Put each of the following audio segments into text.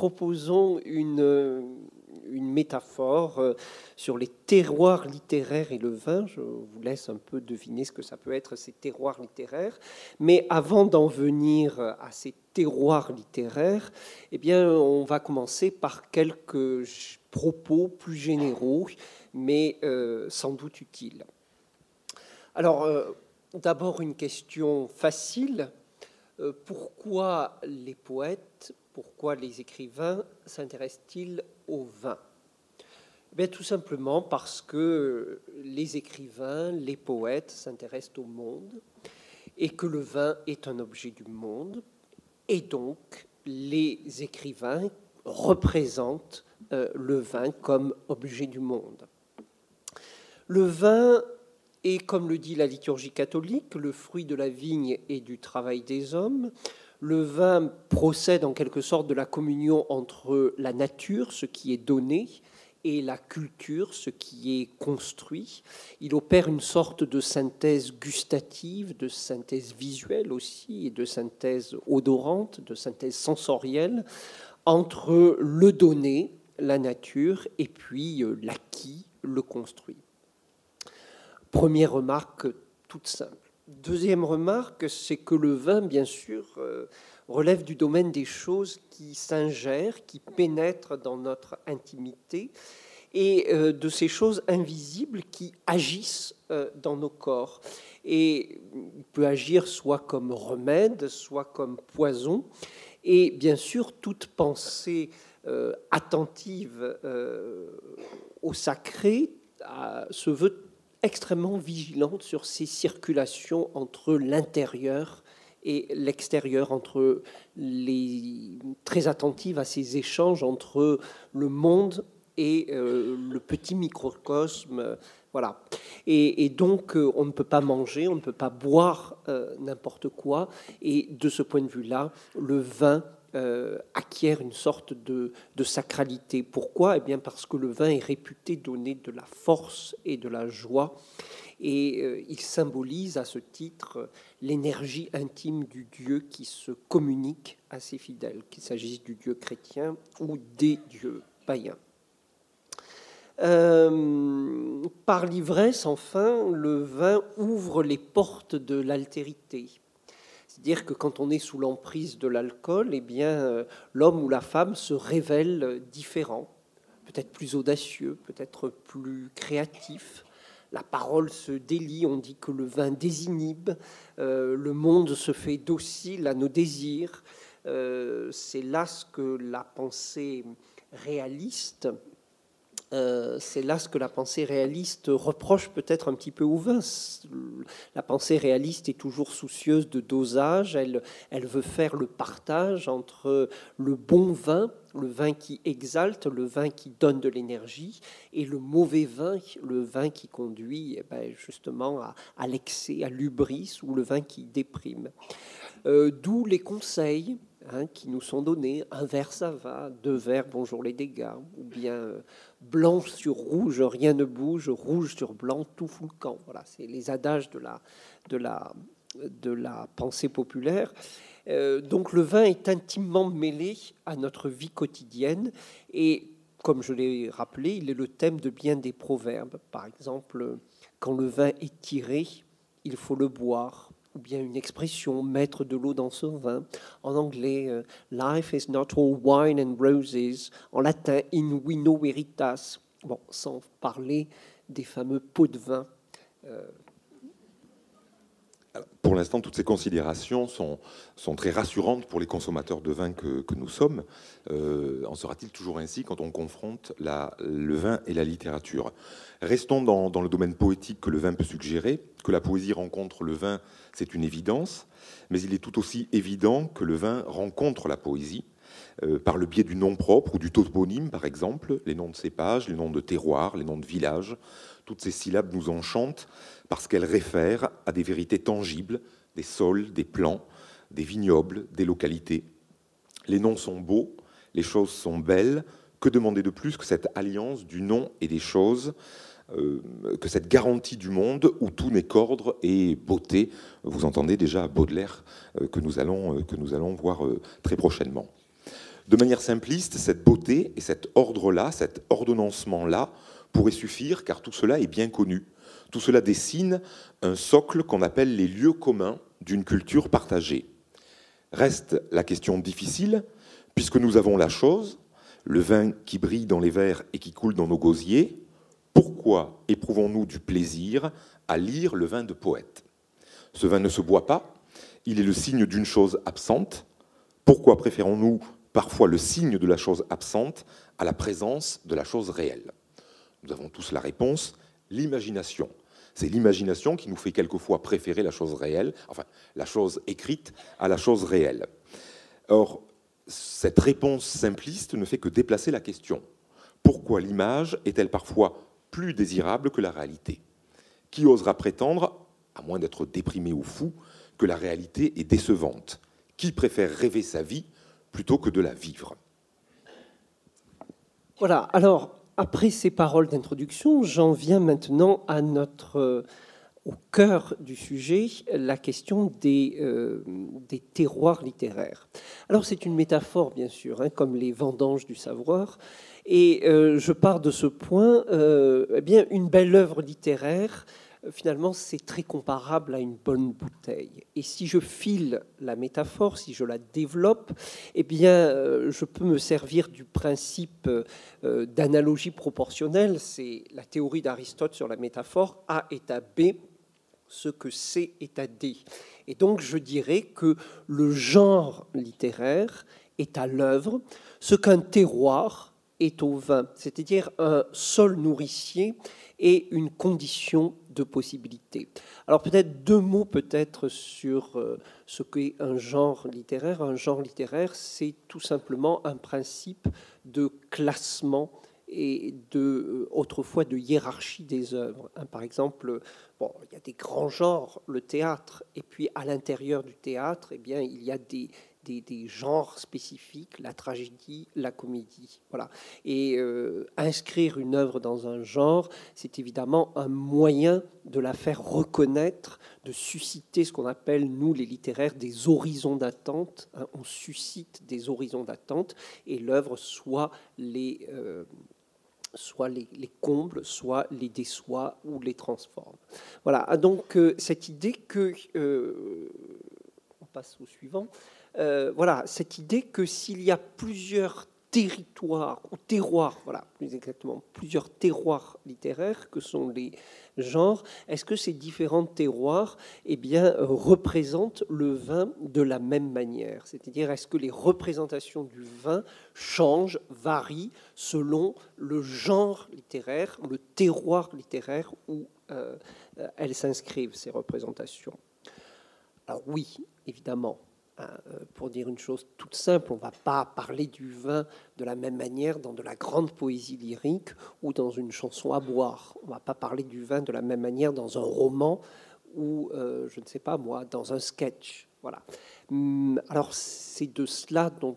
proposons une, une métaphore sur les terroirs littéraires et le vin. Je vous laisse un peu deviner ce que ça peut être, ces terroirs littéraires. Mais avant d'en venir à ces terroirs littéraires, eh bien, on va commencer par quelques propos plus généraux, mais sans doute utiles. Alors, d'abord une question facile. Euh, pourquoi les poètes, pourquoi les écrivains s'intéressent-ils au vin? Eh Tout simplement parce que les écrivains, les poètes s'intéressent au monde et que le vin est un objet du monde. Et donc, les écrivains représentent euh, le vin comme objet du monde. Le vin et comme le dit la liturgie catholique, le fruit de la vigne et du travail des hommes. Le vin procède en quelque sorte de la communion entre la nature, ce qui est donné, et la culture, ce qui est construit. Il opère une sorte de synthèse gustative, de synthèse visuelle aussi, et de synthèse odorante, de synthèse sensorielle entre le donné, la nature, et puis euh, l'acquis, le construit. Première remarque toute simple. Deuxième remarque, c'est que le vin, bien sûr, euh, relève du domaine des choses qui s'ingèrent, qui pénètrent dans notre intimité, et euh, de ces choses invisibles qui agissent euh, dans nos corps. Et il peut agir soit comme remède, soit comme poison. Et bien sûr, toute pensée attentive au sacré se veut extrêmement vigilante sur ces circulations entre l'intérieur et l'extérieur, entre les très attentive à ces échanges entre le monde et euh, le petit microcosme. Voilà. Et, donc, euh, on ne peut pas manger, on ne peut pas boire euh, n'importe quoi. Et de ce point de vue-là, le vin euh, acquiert une sorte de, sacralité. Pourquoi? Eh bien parce que le vin est réputé donner de la force et de la joie, et euh, il symbolise à ce titre l'énergie intime du Dieu qui se communique à ses fidèles, qu'il s'agisse du Dieu chrétien ou des dieux païens. Euh, par l'ivresse, enfin, le vin ouvre les portes de l'altérité. C'est-à-dire que quand on est sous l'emprise de l'alcool, eh bien, euh, l'homme ou la femme se révèle différent, peut-être plus audacieux, peut-être plus créatif. La parole se délie, on dit que le vin désinhibe, euh, le monde se fait docile à nos désirs. Euh, c'est là ce que la pensée réaliste euh, c'est là ce que la pensée réaliste reproche peut-être un petit peu au vin. La pensée réaliste est toujours soucieuse de dosage, elle, veut faire le partage entre le bon vin, le vin qui exalte, le vin qui donne de l'énergie, et le mauvais vin, le vin qui conduit eh ben, justement à, l'excès, à l'ubris, ou le vin qui déprime. Euh, d'où les conseils Hein, qui nous sont donnés. Un verre, ça va. Deux verres, bonjour les dégâts. Ou bien euh, blanc sur rouge, rien ne bouge. Rouge sur blanc, tout fout le camp. Voilà, c'est les adages de la, de la, de la pensée populaire. Euh, donc le vin est intimement mêlé à notre vie quotidienne et comme je l'ai rappelé, il est le thème de bien des proverbes. Par exemple, quand le vin est tiré, il faut le boire ou bien une expression, mettre de l'eau dans son vin. En anglais, euh, Life is not all wine and roses. En latin, in vino veritas. Bon, sans parler des fameux pots de vin. Euh, pour l'instant, toutes ces considérations sont, très rassurantes pour les consommateurs de vin que, nous sommes. Euh, en sera-t-il toujours ainsi quand on confronte le vin et la littérature? Restons dans, dans, le domaine poétique que le vin peut suggérer. Que la poésie rencontre le vin, c'est une évidence. Mais il est tout aussi évident que le vin rencontre la poésie. Euh, par le biais du nom propre ou du toponyme, par exemple, les noms de cépages, les noms de terroirs, les noms de villages. Toutes ces syllabes nous enchantent parce qu'elles réfèrent à des vérités tangibles, des sols, des plans, des vignobles, des localités. Les noms sont beaux, les choses sont belles. Que demander de plus que cette alliance du nom et des choses, euh, que cette garantie du monde où tout n'est qu'ordre et beauté? Vous entendez déjà Baudelaire euh, que, nous allons, euh, que nous allons voir très prochainement. De manière simpliste, cette beauté et cet ordre-là, cet ordonnancement-là, pourrait suffire, car tout cela est bien connu. Tout cela dessine un socle qu'on appelle les lieux communs d'une culture partagée. Reste la question difficile, puisque nous avons la chose, le vin qui brille dans les verres et qui coule dans nos gosiers, pourquoi éprouvons-nous du plaisir à lire le vin de poète? Ce vin ne se boit pas, il est le signe d'une chose absente. Pourquoi préférons-nous parfois le signe de la chose absente à la présence de la chose réelle? Nous avons tous la réponse, l'imagination. C'est l'imagination qui nous fait quelquefois préférer la chose réelle, enfin la chose écrite à la chose réelle. Or, cette réponse simpliste ne fait que déplacer la question. Pourquoi l'image est-elle parfois plus désirable que la réalité? Qui osera prétendre, à moins d'être déprimé ou fou, que la réalité est décevante? Qui préfère rêver sa vie plutôt que de la vivre? Voilà, alors après ces paroles d'introduction, j'en viens maintenant euh, au cœur du sujet, la question des, euh, des terroirs littéraires. Alors c'est une métaphore, bien sûr, hein, comme les vendanges du savoir. Et euh, je pars de ce point, eh bien, une belle œuvre littéraire finalement, c'est très comparable à une bonne bouteille. Et si je file la métaphore, si je la développe, eh bien, euh, je peux me servir du principe euh, d'analogie proportionnelle. C'est la théorie d'Aristote sur la métaphore. A est à B, ce que C est à D. Et donc, je dirais que le genre littéraire est à l'œuvre, ce qu'un terroir est au vin, c'est-à-dire un sol nourricier et une condition de possibilités. Alors peut-être deux mots peut-être sur euh, ce qu'est un genre littéraire. Un genre littéraire, c'est tout simplement un principe de classement et de euh, autrefois de hiérarchie des œuvres. Hein, par exemple, bon, il y a des grands genres, le théâtre, et puis à l'intérieur du théâtre, eh bien, il y a des, des, genres spécifiques, la tragédie, la comédie. Voilà. Et euh, inscrire une œuvre dans un genre, c'est évidemment un moyen de la faire reconnaître, de susciter ce qu'on appelle, nous les littéraires, des horizons d'attente. Hein. on suscite des horizons d'attente et l'œuvre soit les... Euh, soit les, combles, soit les déçoit ou les transforme. Voilà, ah, donc euh, cette idée que... on passe au suivant. Euh, voilà, cette idée que s'il y a plusieurs territoires ou terroirs, voilà, plus exactement, plusieurs terroirs littéraires que sont les genres, est-ce que ces différents terroirs eh bien, représentent le vin de la même manière? C'est-à-dire, est-ce que les représentations du vin changent, varient selon le genre littéraire, le terroir littéraire où euh, elles s'inscrivent, ces représentations? Alors oui, évidemment, euh, pour dire une chose toute simple, on ne va pas parler du vin de la même manière dans de la grande poésie lyrique ou dans une chanson à boire. On ne va pas parler du vin de la même manière dans un roman ou, euh, je ne sais pas moi, dans un sketch. Voilà. Hum, alors c'est de cela dont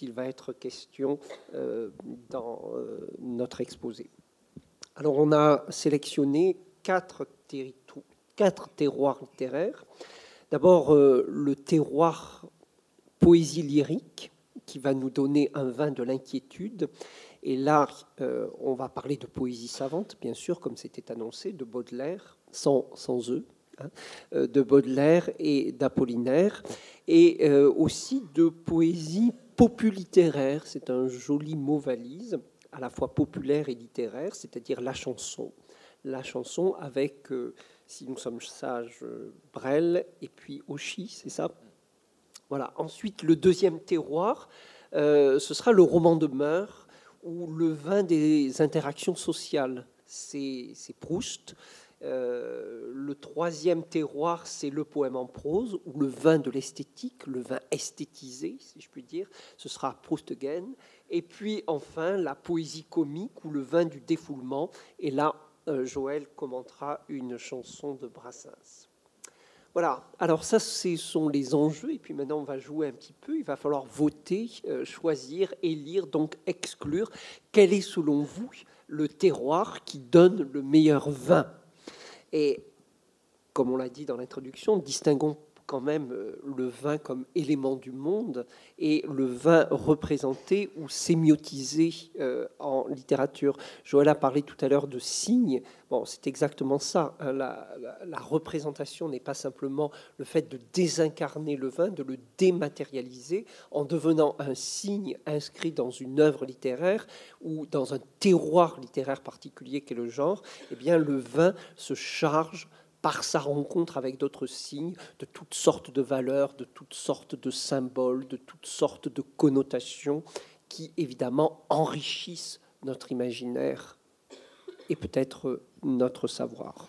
il va être question euh, dans notre exposé. Alors on a sélectionné quatre, quatre terroirs littéraires D'abord, euh, le terroir poésie lyrique, qui va nous donner un vin de l'inquiétude. Et là, euh, on va parler de poésie savante, bien sûr, comme c'était annoncé, de Baudelaire, sans, sans eux, hein, euh, de Baudelaire et d'Apollinaire, et aussi de poésie populittéraire. C'est un joli mot valise, à la fois populaire et littéraire, c'est-à-dire la chanson. La chanson avec si nous sommes sages, Brel, et puis Auchy, c'est ça? Voilà. Ensuite, le deuxième terroir, euh, ce sera le roman de mœurs, ou le vin des interactions sociales. C'est Proust. Euh, le troisième terroir, c'est le poème en prose, ou le vin de l'esthétique, le vin esthétisé, si je puis dire. Ce sera Proust again. Et puis enfin, la poésie comique, ou le vin du défoulement. Et là, euh, Joël commentera une chanson de Brassens. Voilà, alors ça, ce sont les enjeux, et puis maintenant on va jouer un petit peu, il va falloir voter, euh, choisir, élire, donc exclure. Quel est selon vous le terroir qui donne le meilleur vin? Et comme on l'a dit dans l'introduction, distinguons quand même le vin comme élément du monde et le vin représenté ou sémiotisé en littérature. Joël a parlé tout à l'heure de signes. Bon, c'est exactement ça. Hein. La, la, représentation n'est pas simplement le fait de désincarner le vin, de le dématérialiser en devenant un signe inscrit dans une œuvre littéraire ou dans un terroir littéraire particulier qu'est le genre. Eh bien, le vin se charge par sa rencontre avec d'autres signes, de toutes sortes de valeurs, de toutes sortes de symboles, de toutes sortes de connotations qui, évidemment, enrichissent notre imaginaire et peut-être notre savoir.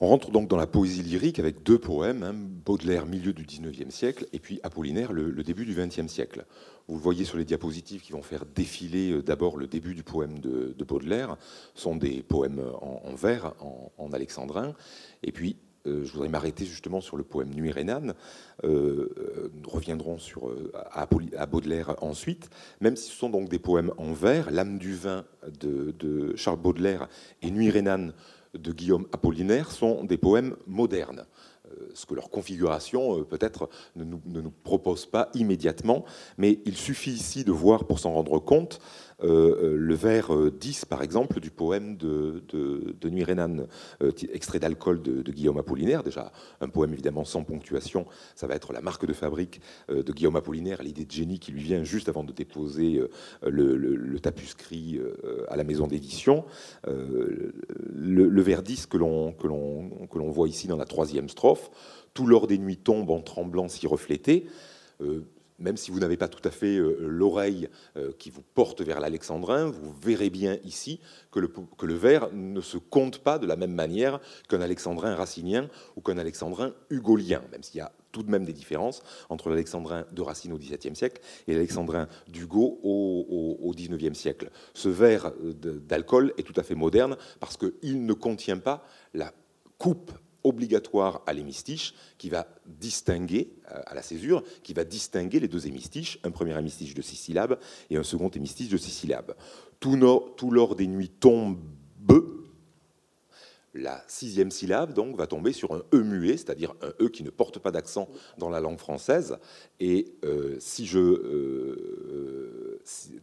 On rentre donc dans la poésie lyrique avec deux poèmes, hein, Baudelaire milieu du XIXe siècle et puis Apollinaire le, début du XXe siècle. Vous le voyez sur les diapositives qui vont faire défiler euh, d'abord le début du poème de, Baudelaire, sont des poèmes en, vers, en, alexandrin, et puis euh, je voudrais m'arrêter justement sur le poème Nuit Rénane. Euh, nous reviendrons sur, à, Baudelaire ensuite, même si ce sont donc des poèmes en vers, L'âme du vin de, de Charles Baudelaire et Nuit Rénane de Guillaume Apollinaire sont des poèmes modernes, ce que leur configuration euh, peut-être ne nous, propose pas immédiatement, mais il suffit ici de voir pour s'en rendre compte euh, le vers 10, par exemple, du poème de, Nuit Rénane, extrait d'alcool de, Guillaume Apollinaire, déjà un poème évidemment sans ponctuation, ça va être la marque de fabrique de Guillaume Apollinaire, l'idée de génie qui lui vient juste avant de déposer le, tapuscrit à la maison d'édition. Le, vers 10 que l'on voit ici dans la troisième strophe, tout l'or des nuits tombe en tremblant s'y refléter même si vous n'avez pas tout à fait euh, l'oreille euh, qui vous porte vers l'alexandrin, vous verrez bien ici que le, que le vers ne se compte pas de la même manière qu'un alexandrin racinien ou qu'un alexandrin hugolien, même s'il y a tout de même des différences entre l'alexandrin de Racine au XVIIe siècle et l'alexandrin d'Hugo au, XIXe siècle. Ce vers d'alcool est tout à fait moderne parce qu'il ne contient pas la coupe obligatoire à l'hémistiche qui va distinguer, euh, à la césure, qui va distinguer les deux hémistiches, un premier hémistiche de six syllabes et un second hémistiche de six syllabes. Tout, l'or des nuits tombe, la sixième syllabe donc va tomber sur un e muet, c'est-à-dire un e qui ne porte pas d'accent dans la langue française. Et euh, si je euh,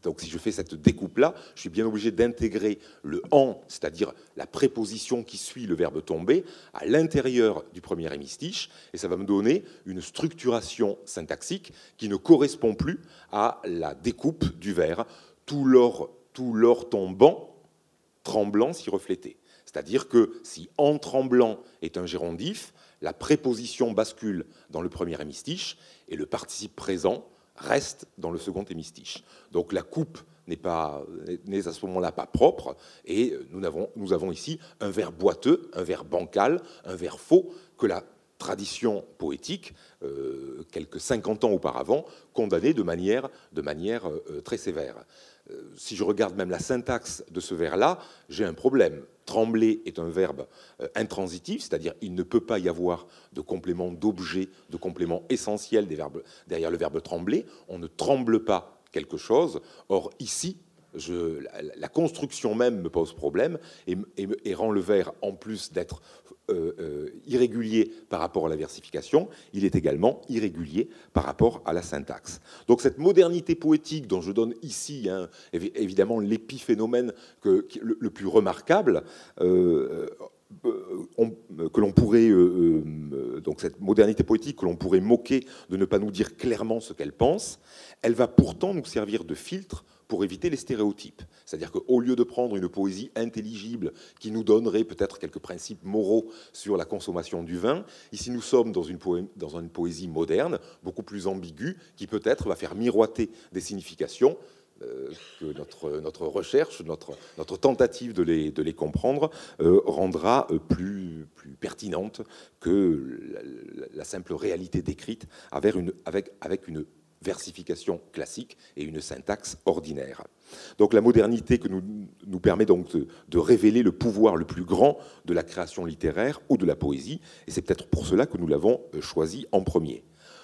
donc si je fais cette découpe là, je suis bien obligé d'intégrer le en, c'est-à-dire la préposition qui suit le verbe tomber, à l'intérieur du premier hémistiche, et ça va me donner une structuration syntaxique qui ne correspond plus à la découpe du vers tout l'or tout l'or tombant, tremblant s'y refléter. C'est-à-dire que si en tremblant est un gérondif, la préposition bascule dans le premier hémistiche et le participe présent reste dans le second hémistiche. Donc la coupe n'est pas n'est à ce moment-là pas propre et nous avons, nous avons ici un vers boiteux, un vers bancal, un vers faux que la tradition poétique, euh, quelques 50 ans auparavant, condamnait de manière, de manière euh, très sévère. Euh, si je regarde même la syntaxe de ce vers-là, j'ai un problème. Trembler est un verbe euh, intransitif, c'est-à-dire il ne peut pas y avoir de complément d'objet, de complément essentiel derrière le verbe trembler. On ne tremble pas quelque chose. Or, ici, la, construction même me pose problème et, rend le vers, en plus d'être euh, euh, irrégulier par rapport à la versification, il est également irrégulier par rapport à la syntaxe. Donc cette modernité poétique dont je donne ici hein, évidemment l'épiphénomène le, plus remarquable, euh, que l'on pourrait donc cette modernité poétique que l'on pourrait moquer de ne pas nous dire clairement ce qu'elle pense, elle va pourtant nous servir de filtre pour éviter les stéréotypes. C'est-à-dire qu'au lieu de prendre une poésie intelligible qui nous donnerait peut-être quelques principes moraux sur la consommation du vin, ici nous sommes dans une, poésie moderne, beaucoup plus ambiguë, qui peut-être va faire miroiter des significations euh, que notre, recherche, notre, tentative de les, comprendre euh, rendra euh, plus, plus pertinente que la, simple réalité décrite avec une versification classique et une syntaxe ordinaire. Donc la modernité que nous, nous permet donc de, révéler le pouvoir le plus grand de la création littéraire ou de la poésie, et c'est peut-être pour cela que nous l'avons euh, choisi en premier.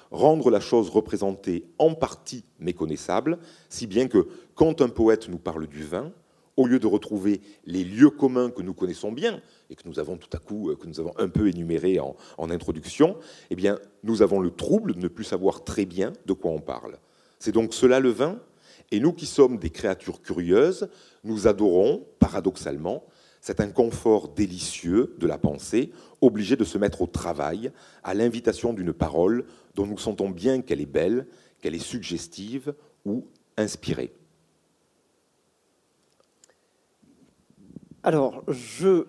Rendre la chose représentée en partie méconnaissable, si bien que quand un poète nous parle du vin, au lieu de retrouver les lieux communs que nous connaissons bien et que nous avons tout à coup, euh, que nous avons un peu énumérés en, introduction, eh bien, nous avons le trouble de ne plus savoir très bien de quoi on parle. C'est donc cela le vin, et nous qui sommes des créatures curieuses, nous adorons, paradoxalement, cet inconfort délicieux de la pensée, obligé de se mettre au travail à l'invitation d'une parole dont nous sentons bien qu'elle est belle, qu'elle est suggestive ou inspirée. Alors, je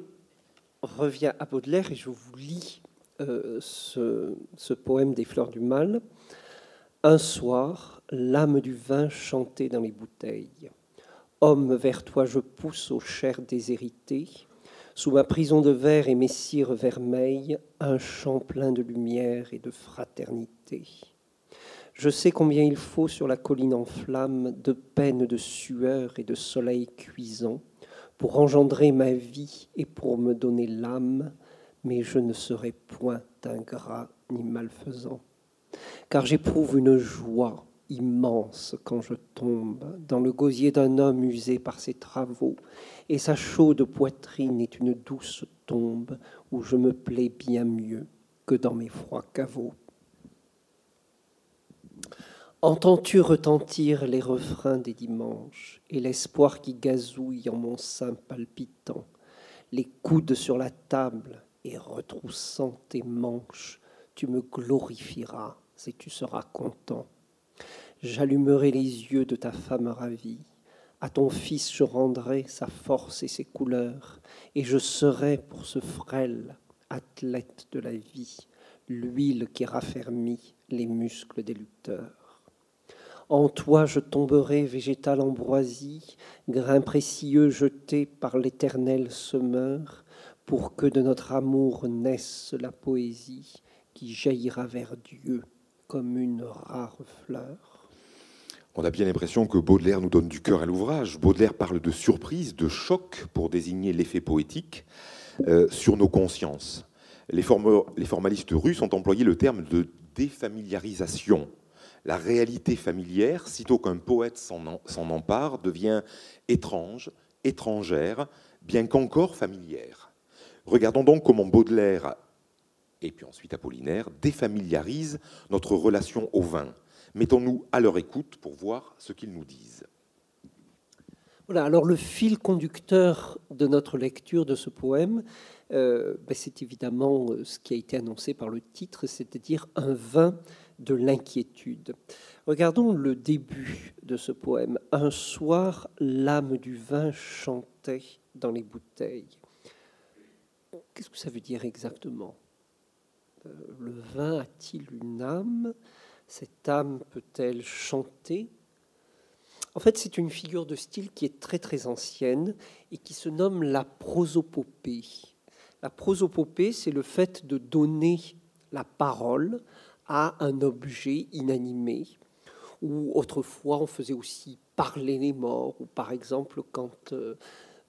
reviens à Baudelaire et je vous lis euh, ce, poème des Fleurs du Mal. Un soir, l'âme du vin chantait dans les bouteilles. Homme, vers toi je pousse aux chairs déshéritées. Sous ma prison de verre et mes cires vermeilles, un chant plein de lumière et de fraternité. Je sais combien il faut sur la colline en flamme de peine, de sueur et de soleil cuisant pour engendrer ma vie et pour me donner l'âme, mais je ne serai point ingrat ni malfaisant. Car j'éprouve une joie immense quand je tombe dans le gosier d'un homme usé par ses travaux, et sa chaude poitrine est une douce tombe où je me plais bien mieux que dans mes froids caveaux. Entends-tu retentir les refrains des dimanches et l'espoir qui gazouille en mon sein palpitant, les coudes sur la table et retroussant tes manches, tu me glorifieras et tu seras content. J'allumerai les yeux de ta femme ravie, à ton fils je rendrai sa force et ses couleurs, et je serai pour ce frêle athlète de la vie l'huile qui raffermit les muscles des lutteurs. En toi je tomberai, végétal ambroisie, grain précieux jeté par l'éternel semeur, pour que de notre amour naisse la poésie qui jaillira vers Dieu comme une rare fleur. On a bien l'impression que Baudelaire nous donne du cœur à l'ouvrage. Baudelaire parle de surprise, de choc pour désigner l'effet poétique euh, sur nos consciences. Les formalistes russes ont employé le terme de défamiliarisation la réalité familière, sitôt qu'un poète s'en empare, devient étrange, étrangère, bien qu'encore familière. Regardons donc comment Baudelaire, et puis ensuite Apollinaire, défamiliarisent notre relation au vin. Mettons-nous à leur écoute pour voir ce qu'ils nous disent. Voilà, alors le fil conducteur de notre lecture de ce poème, euh, ben, c'est évidemment euh, ce qui a été annoncé par le titre, c'est-à-dire un vin de l'inquiétude. Regardons le début de ce poème. Un soir, l'âme du vin chantait dans les bouteilles. Qu'est-ce que ça veut dire exactement? Euh, Le vin a-t-il une âme? Cette âme peut-elle chanter? En fait, c'est une figure de style qui est très très ancienne et qui se nomme la prosopopée. La prosopopée, c'est le fait de donner la parole à un objet inanimé. Ou autrefois, on faisait aussi parler les morts, ou par exemple, quand euh,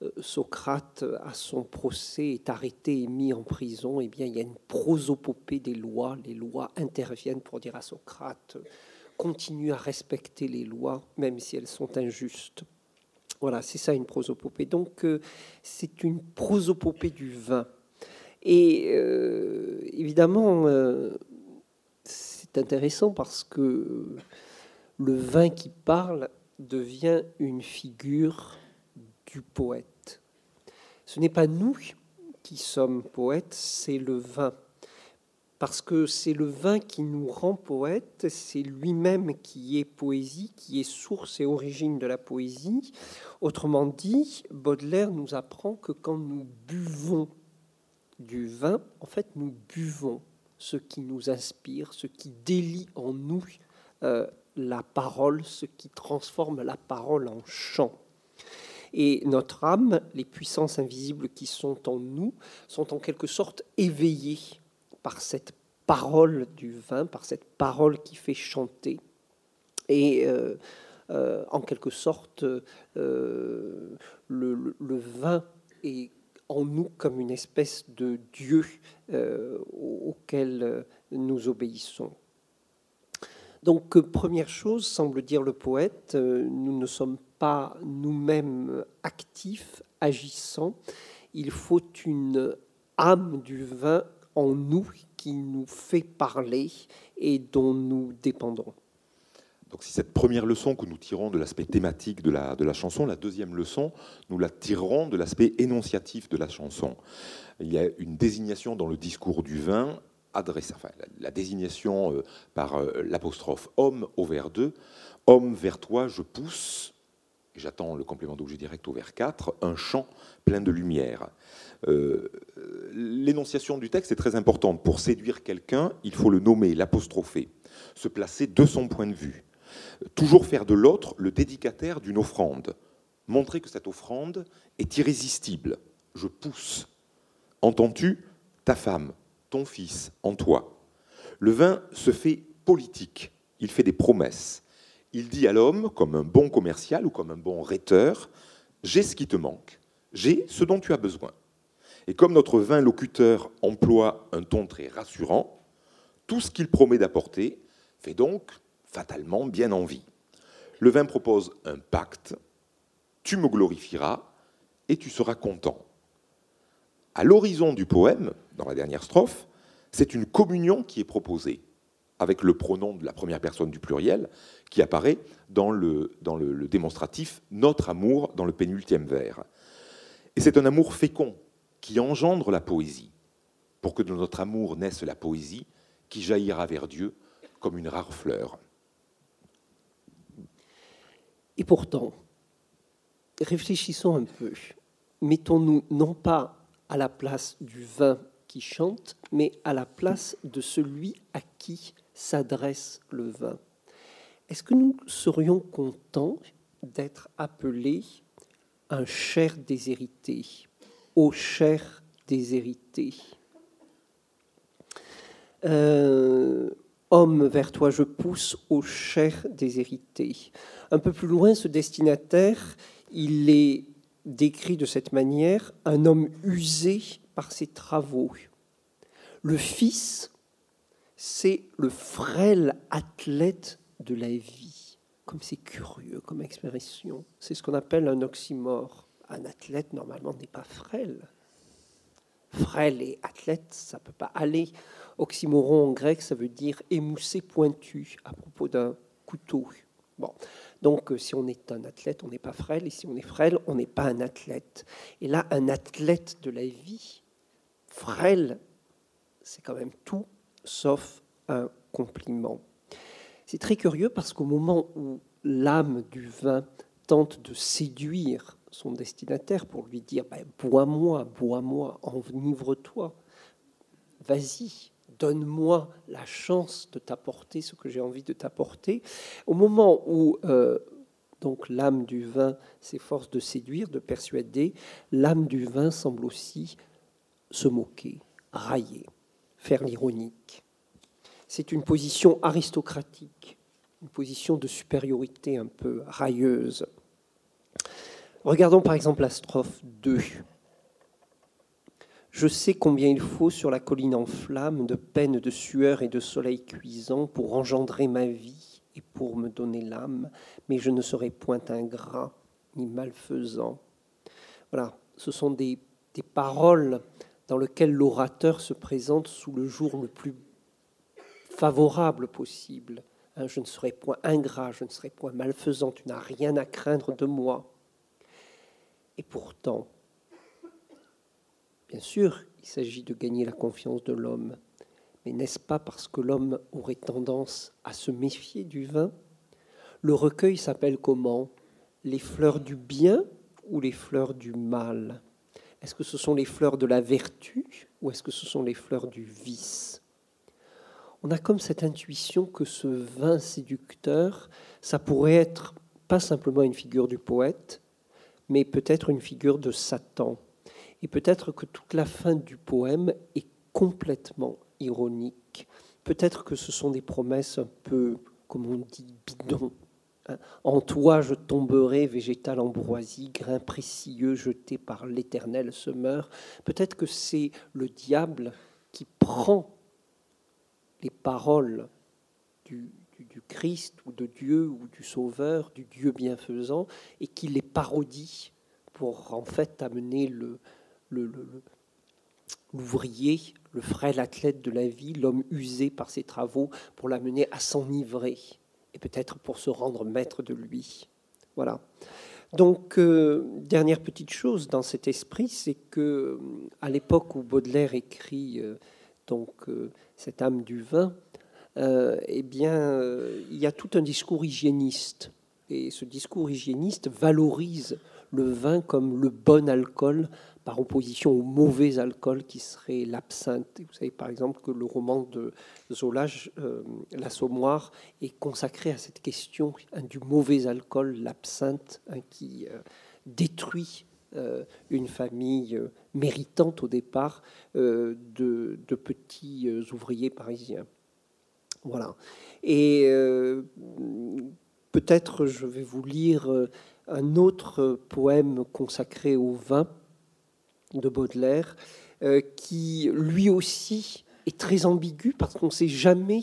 euh, Socrate, à son procès, est arrêté et mis en prison, eh bien, il y a une prosopopée des lois. Les lois interviennent pour dire à Socrate continue à respecter les lois, même si elles sont injustes. Voilà, c'est ça une prosopopée. Donc, euh, c'est une prosopopée du vin. Et évidemment, intéressant parce que le vin qui parle devient une figure du poète. Ce n'est pas nous qui sommes poètes, c'est le vin. Parce que c'est le vin qui nous rend poète, c'est lui-même qui est poésie, qui est source et origine de la poésie. Autrement dit, Baudelaire nous apprend que quand nous buvons du vin, en fait, nous buvons ce qui nous inspire, ce qui délie en nous euh, la parole, ce qui transforme la parole en chant. Et notre âme, les puissances invisibles qui sont en nous, sont en quelque sorte éveillées par cette parole du vin, par cette parole qui fait chanter. Et euh, euh, en quelque sorte, le, le, vin est en nous comme une espèce de Dieu euh, auquel euh, nous obéissons. Donc, euh, première chose, semble dire le poète, nous ne sommes pas nous-mêmes actifs, agissants. Il faut une âme du vin en nous qui nous fait parler et dont nous dépendons. Donc, si cette première leçon que nous tirons de l'aspect thématique de la, de la chanson, la deuxième leçon, nous la tirerons de l'aspect énonciatif de la chanson. Il y a une désignation dans le discours du vin enfin, la, désignation euh, par euh, l'apostrophe homme au vers 2, homme vers toi je pousse, j'attends le complément d'objet direct au vers 4, un champ plein de lumière. Euh, l'énonciation du texte est très importante. Pour séduire quelqu'un, il faut le nommer, l'apostropher, se placer de son point de vue. Toujours faire de l'autre le dédicataire d'une offrande. Montrer que cette offrande est irrésistible. Je pousse. Entends-tu? Ta femme, ton fils, en toi. Le vin se fait politique. Il fait des promesses. Il dit à l'homme, comme un bon commercial ou comme un bon rhéteur, j'ai ce qui te manque, j'ai ce dont tu as besoin. Et comme notre vin locuteur emploie un ton très rassurant, tout ce qu'il promet d'apporter fait donc fatalement bien envie. Le vin propose un pacte, tu me glorifieras et tu seras content. À l'horizon du poème, dans la dernière strophe, c'est une communion qui est proposée, avec le pronom de la première personne du pluriel, qui apparaît dans le, dans le, démonstratif notre amour dans le pénultième vers. Et c'est un amour fécond qui engendre la poésie. Pour que de notre amour naisse la poésie qui jaillira vers Dieu comme une rare fleur. Et pourtant, réfléchissons un peu. Mettons-nous non pas à la place du vin qui chante, mais à la place de celui à qui s'adresse le vin. Est-ce que nous serions contents d'être appelés un cher déshérité, au cher déshérité euh, Homme vers toi je pousse, au cher déshérité. Un peu plus loin, ce destinataire, il est décrit de cette manière, un homme usé par ses travaux. Le fils, c'est le frêle athlète de la vie. Comme c'est curieux comme expression. C'est ce qu'on appelle un oxymore. Un athlète, normalement, n'est pas frêle. Frêle et athlète, ça ne peut pas aller. Oxymoron en grec, ça veut dire émoussé pointu à propos d'un couteau. Bon. Donc, euh, si on est un athlète, on n'est pas frêle, et si on est frêle, on n'est pas un athlète. Et là, un athlète de la vie, frêle, c'est quand même tout sauf un compliment. C'est très curieux parce qu'au moment où l'âme du vin tente de séduire son destinataire pour lui dire ben, Bois-moi, bois-moi, enivre-toi, vas-y, donne-moi la chance de t'apporter ce que j'ai envie de t'apporter. Au moment où euh, donc l'âme du vin s'efforce de séduire, de persuader, l'âme du vin semble aussi se moquer, railler, faire l'ironique. C'est une position aristocratique, une position de supériorité un peu railleuse. Regardons par exemple la strophe 2. Je sais combien il faut sur la colline en flammes de peine, de sueur et de soleil cuisant pour engendrer ma vie et pour me donner l'âme, mais je ne serai point ingrat ni malfaisant. Voilà, ce sont des, des paroles dans lesquelles l'orateur se présente sous le jour le plus favorable possible. Hein, je ne serai point ingrat, je ne serai point malfaisant, tu n'as rien à craindre de moi. Et pourtant, Bien sûr, il s'agit de gagner la confiance de l'homme, mais n'est-ce pas parce que l'homme aurait tendance à se méfier du vin? Le recueil s'appelle comment? Les fleurs du bien ou les fleurs du mal? Est-ce que ce sont les fleurs de la vertu ou est-ce que ce sont les fleurs du vice? On a comme cette intuition que ce vin séducteur, ça pourrait être pas simplement une figure du poète, mais peut-être une figure de Satan et peut-être que toute la fin du poème est complètement ironique. Peut-être que ce sont des promesses un peu, comme on dit, bidons. Hein? En toi je tomberai, végétal ambroisie, grain précieux jeté par l'éternel semeur. Peut-être que c'est le diable qui prend les paroles du, du, Christ ou de Dieu ou du Sauveur, du Dieu bienfaisant, et qui les parodie pour en fait amener le, l'ouvrier, le frêle athlète de la vie, l'homme usé par ses travaux, pour l'amener à s'enivrer et peut-être pour se rendre maître de lui. Voilà. Donc, euh, dernière petite chose dans cet esprit, c'est que à l'époque où Baudelaire écrit euh, donc euh, cette âme du vin, eh bien, il y a tout un discours hygiéniste. Et ce discours hygiéniste valorise le vin comme le bon alcool par opposition au mauvais alcool qui serait l'absinthe. Vous savez par exemple que le roman de Zola, euh, L'Assommoir, est consacré à cette question hein, du mauvais alcool, l'absinthe, hein, qui euh, détruit euh, une famille méritante au départ de, de, petits ouvriers parisiens. Voilà. Et peut-être je vais vous lire un autre poème consacré au vin de Baudelaire, euh, qui lui aussi est très ambigu parce qu'on ne sait jamais,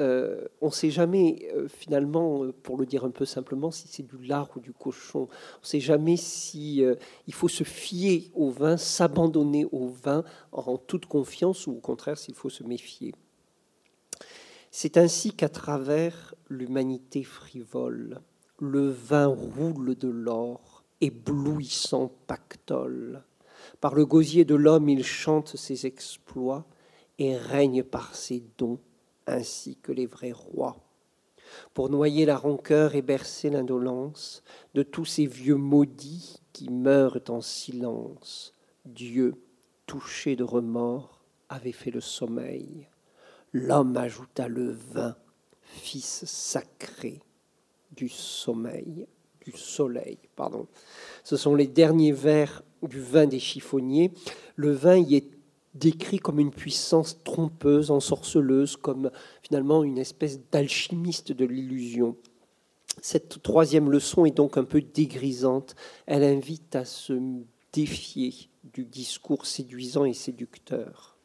euh, sait jamais euh, finalement, pour le dire un peu simplement, si c'est du lard ou du cochon. On ne sait jamais si il faut se fier au vin, s'abandonner au vin en toute confiance ou au contraire s'il faut se méfier. C'est ainsi qu'à travers l'humanité frivole, le vin roule de l'or, éblouissant pactole. Par le gosier de l'homme, il chante ses exploits et règne par ses dons, ainsi que les vrais rois. Pour noyer la rancœur et bercer l'indolence de tous ces vieux maudits qui meurent en silence, Dieu, touché de remords, avait fait le sommeil. L'homme ajouta le vin, fils sacré du sommeil, du soleil, pardon. Ce sont les derniers vers du vin des chiffonniers. Le vin y est décrit comme une puissance trompeuse, ensorceleuse, comme finalement une espèce d'alchimiste de l'illusion. Cette troisième leçon est donc un peu dégrisante. Elle invite à se défier du discours séduisant et séducteur.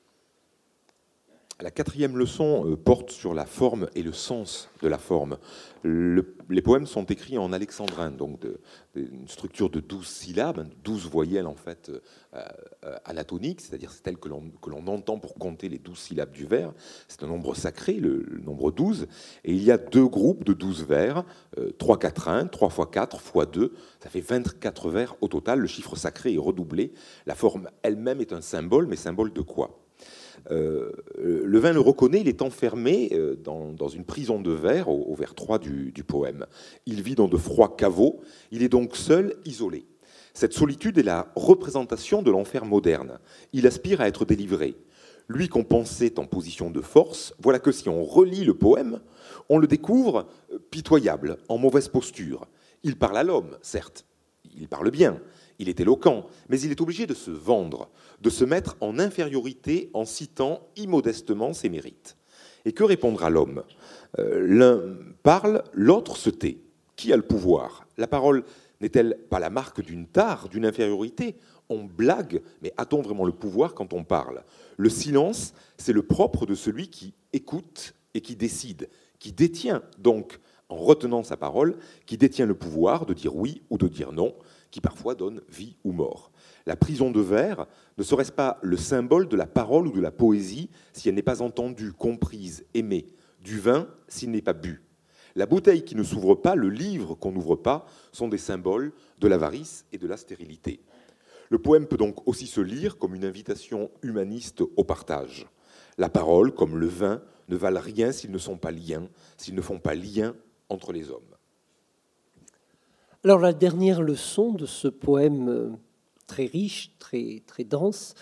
La quatrième leçon euh, porte sur la forme et le sens de la forme. les poèmes sont écrits en alexandrin, donc une structure de douze syllabes, douze voyelles en fait euh, euh, anatoniques, c'est-à-dire c'est que l'on entend pour compter les douze syllabes du vers. C'est un nombre sacré, le, nombre 12, et il y a deux groupes de douze vers, 3 quatrains, 3 fois 4 fois 2, ça fait 24 vers au total, le chiffre sacré est redoublé, la forme elle-même est un symbole, mais symbole de quoi? Euh, le vin le reconnaît, il est enfermé euh, dans, une prison de verre, au, vers 3 du, poème. Il vit dans de froids caveaux, il est donc seul, isolé. Cette solitude est la représentation de l'enfer moderne. Il aspire à être délivré. Lui qu'on pensait en position de force, voilà que si on relit le poème, on le découvre euh, pitoyable, en mauvaise posture. Il parle à l'homme, certes, il parle bien, il est éloquent, mais il est obligé de se vendre, de se mettre en infériorité en citant immodestement ses mérites. Et que répondra l'homme? Euh, L'un parle, l'autre se tait. Qui a le pouvoir? La parole n'est-elle pas la marque d'une tare, d'une infériorité? On blague, mais a-t-on vraiment le pouvoir quand on parle? Le silence, c'est le propre de celui qui écoute et qui décide, qui détient. Donc, en retenant sa parole, qui détient le pouvoir de dire oui ou de dire non, qui parfois donne vie ou mort. La prison de verre ne serait-ce pas le symbole de la parole ou de la poésie si elle n'est pas entendue, comprise, aimée Du vin s'il n'est pas bu? La bouteille qui ne s'ouvre pas, le livre qu'on n'ouvre pas, sont des symboles de l'avarice et de la stérilité. Le poème peut donc aussi se lire comme une invitation humaniste au partage. La parole, comme le vin, ne valent rien s'ils ne sont pas liens, s'ils ne font pas lien entre les hommes. Alors la dernière leçon de ce poème euh, très riche, très, très dense,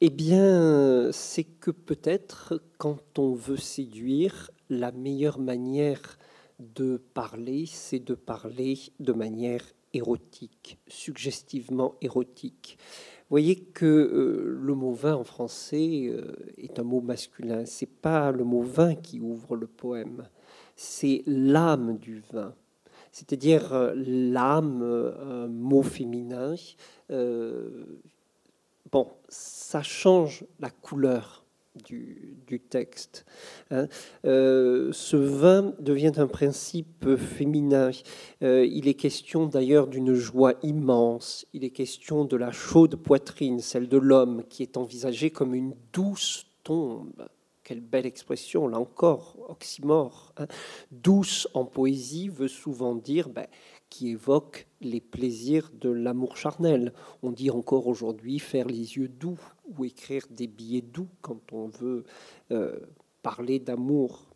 eh bien, c'est que peut-être quand on veut séduire, la meilleure manière de parler, c'est de parler de manière érotique, suggestivement érotique. Vous voyez que euh, le mot vin en français euh, est un mot masculin. C'est pas le mot vin qui ouvre le poème, c'est l'âme du vin c'est-à-dire euh, l'âme, euh, mot féminin. Euh, bon, ça change la couleur du, texte. Hein. Ce vin devient un principe féminin. Il est question d'ailleurs d'une joie immense. Il est question de la chaude poitrine, celle de l'homme, qui est envisagée comme une douce tombe. Quelle belle expression, là encore, oxymore. Hein. Douce en poésie veut souvent dire ben, qui évoque les plaisirs de l'amour charnel. On dit encore aujourd'hui faire les yeux doux ou écrire des billets doux quand on veut euh, parler d'amour.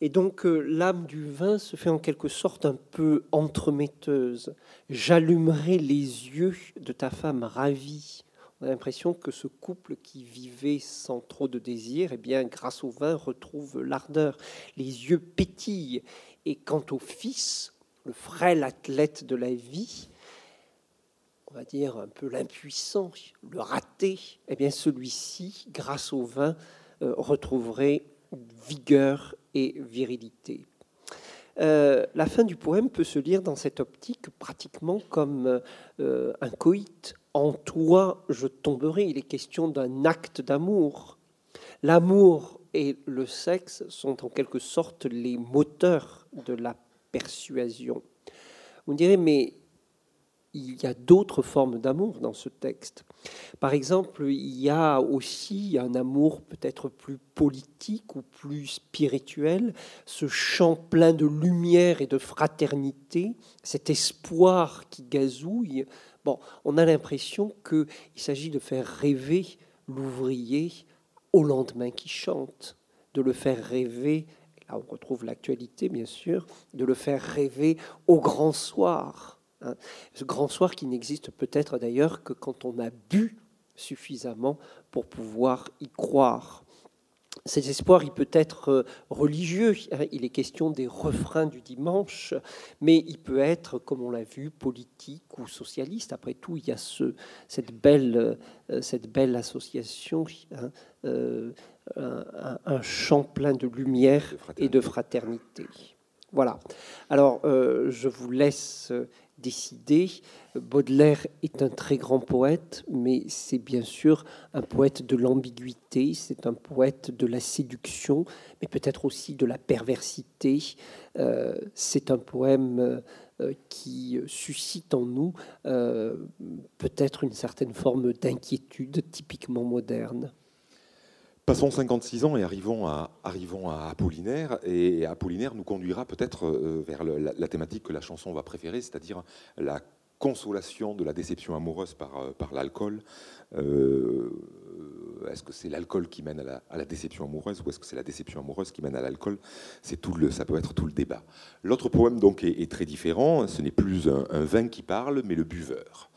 Et donc euh, l'âme du vin se fait en quelque sorte un peu entremetteuse. J'allumerai les yeux de ta femme ravie. On a l'impression que ce couple qui vivait sans trop de désir, eh bien, grâce au vin, retrouve l'ardeur. Les yeux pétillent. Et quant au fils, le frêle athlète de la vie, on va dire un peu l'impuissant, le raté, eh bien celui-ci, grâce au vin, euh, retrouverait vigueur et virilité. Euh, la fin du poème peut se lire dans cette optique pratiquement comme euh, un coït. En toi, je tomberai. Il est question d'un acte d'amour. L'amour et le sexe sont en quelque sorte les moteurs de la persuasion. Me direz, mais il y a d'autres formes d'amour dans ce texte. Par exemple, il y a aussi un amour peut-être plus politique ou plus spirituel, ce chant plein de lumière et de fraternité, cet espoir qui gazouille. Bon, on a l'impression qu'il s'agit de faire rêver l'ouvrier au lendemain qui chante, de le faire rêver on retrouve l'actualité bien sûr, de le faire rêver au grand soir. Hein. Ce grand soir qui n'existe peut-être d'ailleurs que quand on a bu suffisamment pour pouvoir y croire. Cet espoir, il peut être euh, religieux, il est question des refrains du dimanche, mais il peut être, comme on l'a vu, politique ou socialiste. Après tout, il y a ce, cette, belle, euh, cette belle association hein, euh, un, champ plein de lumière et de fraternité. Voilà. Alors, euh, je vous laisse décider. Baudelaire est un très grand poète, mais c'est bien sûr un poète de l'ambiguïté, c'est un poète de la séduction, mais peut-être aussi de la perversité. Euh, c'est un poème euh, qui suscite en nous peut-être une certaine forme d'inquiétude typiquement moderne. Passons 56 ans et arrivons à, Apollinaire. Et Apollinaire nous conduira peut-être euh, vers la, thématique que la chanson va préférer, c'est-à-dire la consolation de la déception amoureuse par, euh, l'alcool. Euh, est-ce que c'est l'alcool qui mène à la, déception amoureuse ou est-ce que c'est la déception amoureuse qui mène à l'alcool? C'est tout le, ça peut être tout le débat. L'autre poème donc est, très différent. Ce n'est plus un vin qui parle, mais le buveur.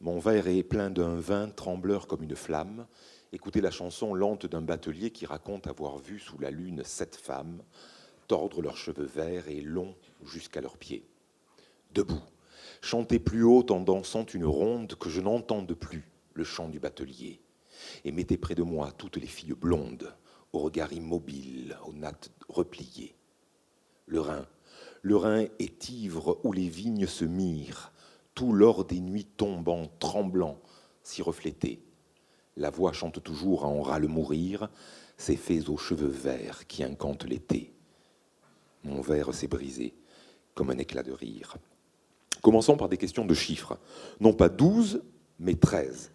Mon verre est plein d'un vin trembleur comme une flamme. Écoutez la chanson lente d'un batelier qui raconte avoir vu sous la lune sept femmes tordre leurs cheveux verts et longs jusqu'à leurs pieds. Debout, chanter plus haut en dansant une ronde que je n'entende plus le chant du batelier. Et mettez près de moi toutes les filles blondes, au regard immobile, aux nattes repliées. Le Rhin, le Rhin est ivre où les vignes se mirent, tout l'or des nuits tombant, tremblant, s'y reflétait la voix chante toujours à en ras mourir, ces fées aux cheveux verts qui incantent l'été. Mon verre s'est brisé comme un éclat de rire. Commençons par des questions de chiffres. Non pas douze, mais treize.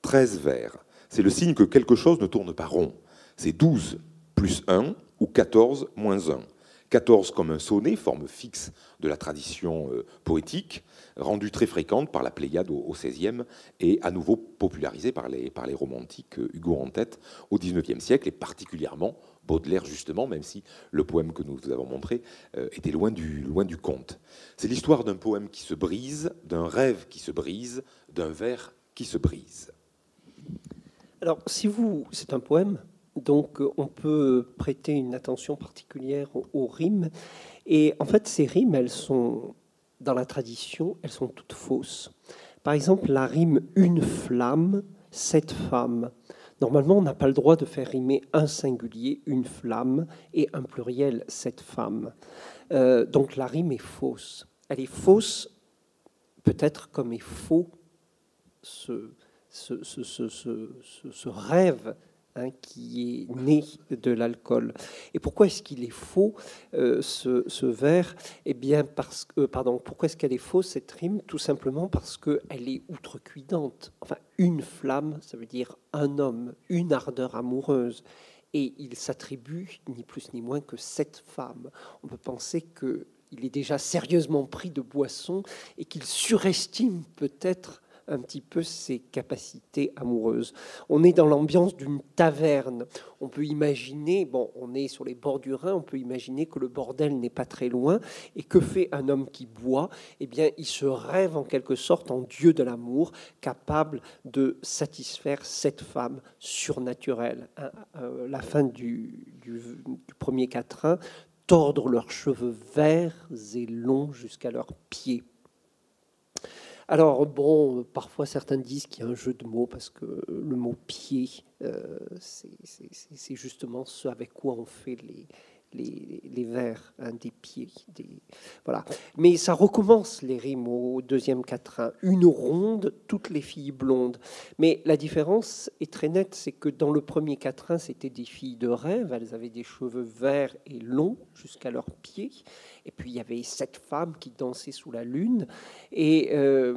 Treize vers. C'est le signe que quelque chose ne tourne pas rond. C'est douze plus un ou quatorze moins un. 14 comme un sonnet, forme fixe de la tradition euh, poétique, rendue très fréquente par la Pléiade au XVIe et à nouveau popularisée par les, par les romantiques, euh, Hugo en tête, au XIXe siècle, et particulièrement Baudelaire, justement, même si le poème que nous vous avons montré euh, était loin du, loin du conte. C'est l'histoire d'un poème qui se brise, d'un rêve qui se brise, d'un vers qui se brise. Alors, si vous, c'est un poème, donc euh, on peut prêter une attention particulière aux, rimes. Et en fait, ces rimes, elles sont, dans la tradition, elles sont toutes fausses. Par exemple, la rime une flamme, cette femme. Normalement, on n'a pas le droit de faire rimer un singulier, une flamme, et un pluriel, cette femme. Euh, donc la rime est fausse. Elle est fausse, peut-être comme est faux ce, ce, ce, ce rêve Hein, qui est né de l'alcool. Et pourquoi est-ce qu'il est faux, euh, ce, ce, Eh bien, parce que, euh, pardon, pourquoi est-ce qu'elle est fausse, cette rime? Tout simplement parce qu'elle est outrecuidante. Enfin, une flamme, ça veut dire un homme, une ardeur amoureuse. Et il s'attribue ni plus ni moins que sept femmes. On peut penser qu'il est déjà sérieusement pris de boisson et qu'il surestime peut-être un petit peu ses capacités amoureuses. On est dans l'ambiance d'une taverne. On peut imaginer, bon, on est sur les bords du Rhin, on peut imaginer que le bordel n'est pas très loin. Et que fait un homme qui boit? Eh bien, il se rêve en quelque sorte en dieu de l'amour, capable de satisfaire cette femme surnaturelle. Euh, la fin du, du, du premier quatrain tordre leurs cheveux verts et longs jusqu'à leurs pieds. Alors, bon, parfois certains disent qu'il y a un jeu de mots parce que le mot pied, euh, c'est justement ce avec quoi on fait les, les, vers hein, des pieds. Voilà. Mais ça recommence les rimes au deuxième quatrain. Une ronde, toutes les filles blondes. Mais la différence est très nette, c'est que dans le premier quatrain, c'était des filles de rêve. Elles avaient des cheveux verts et longs jusqu'à leurs pieds. Et puis il y avait sept femmes qui dansaient sous la lune. Et euh,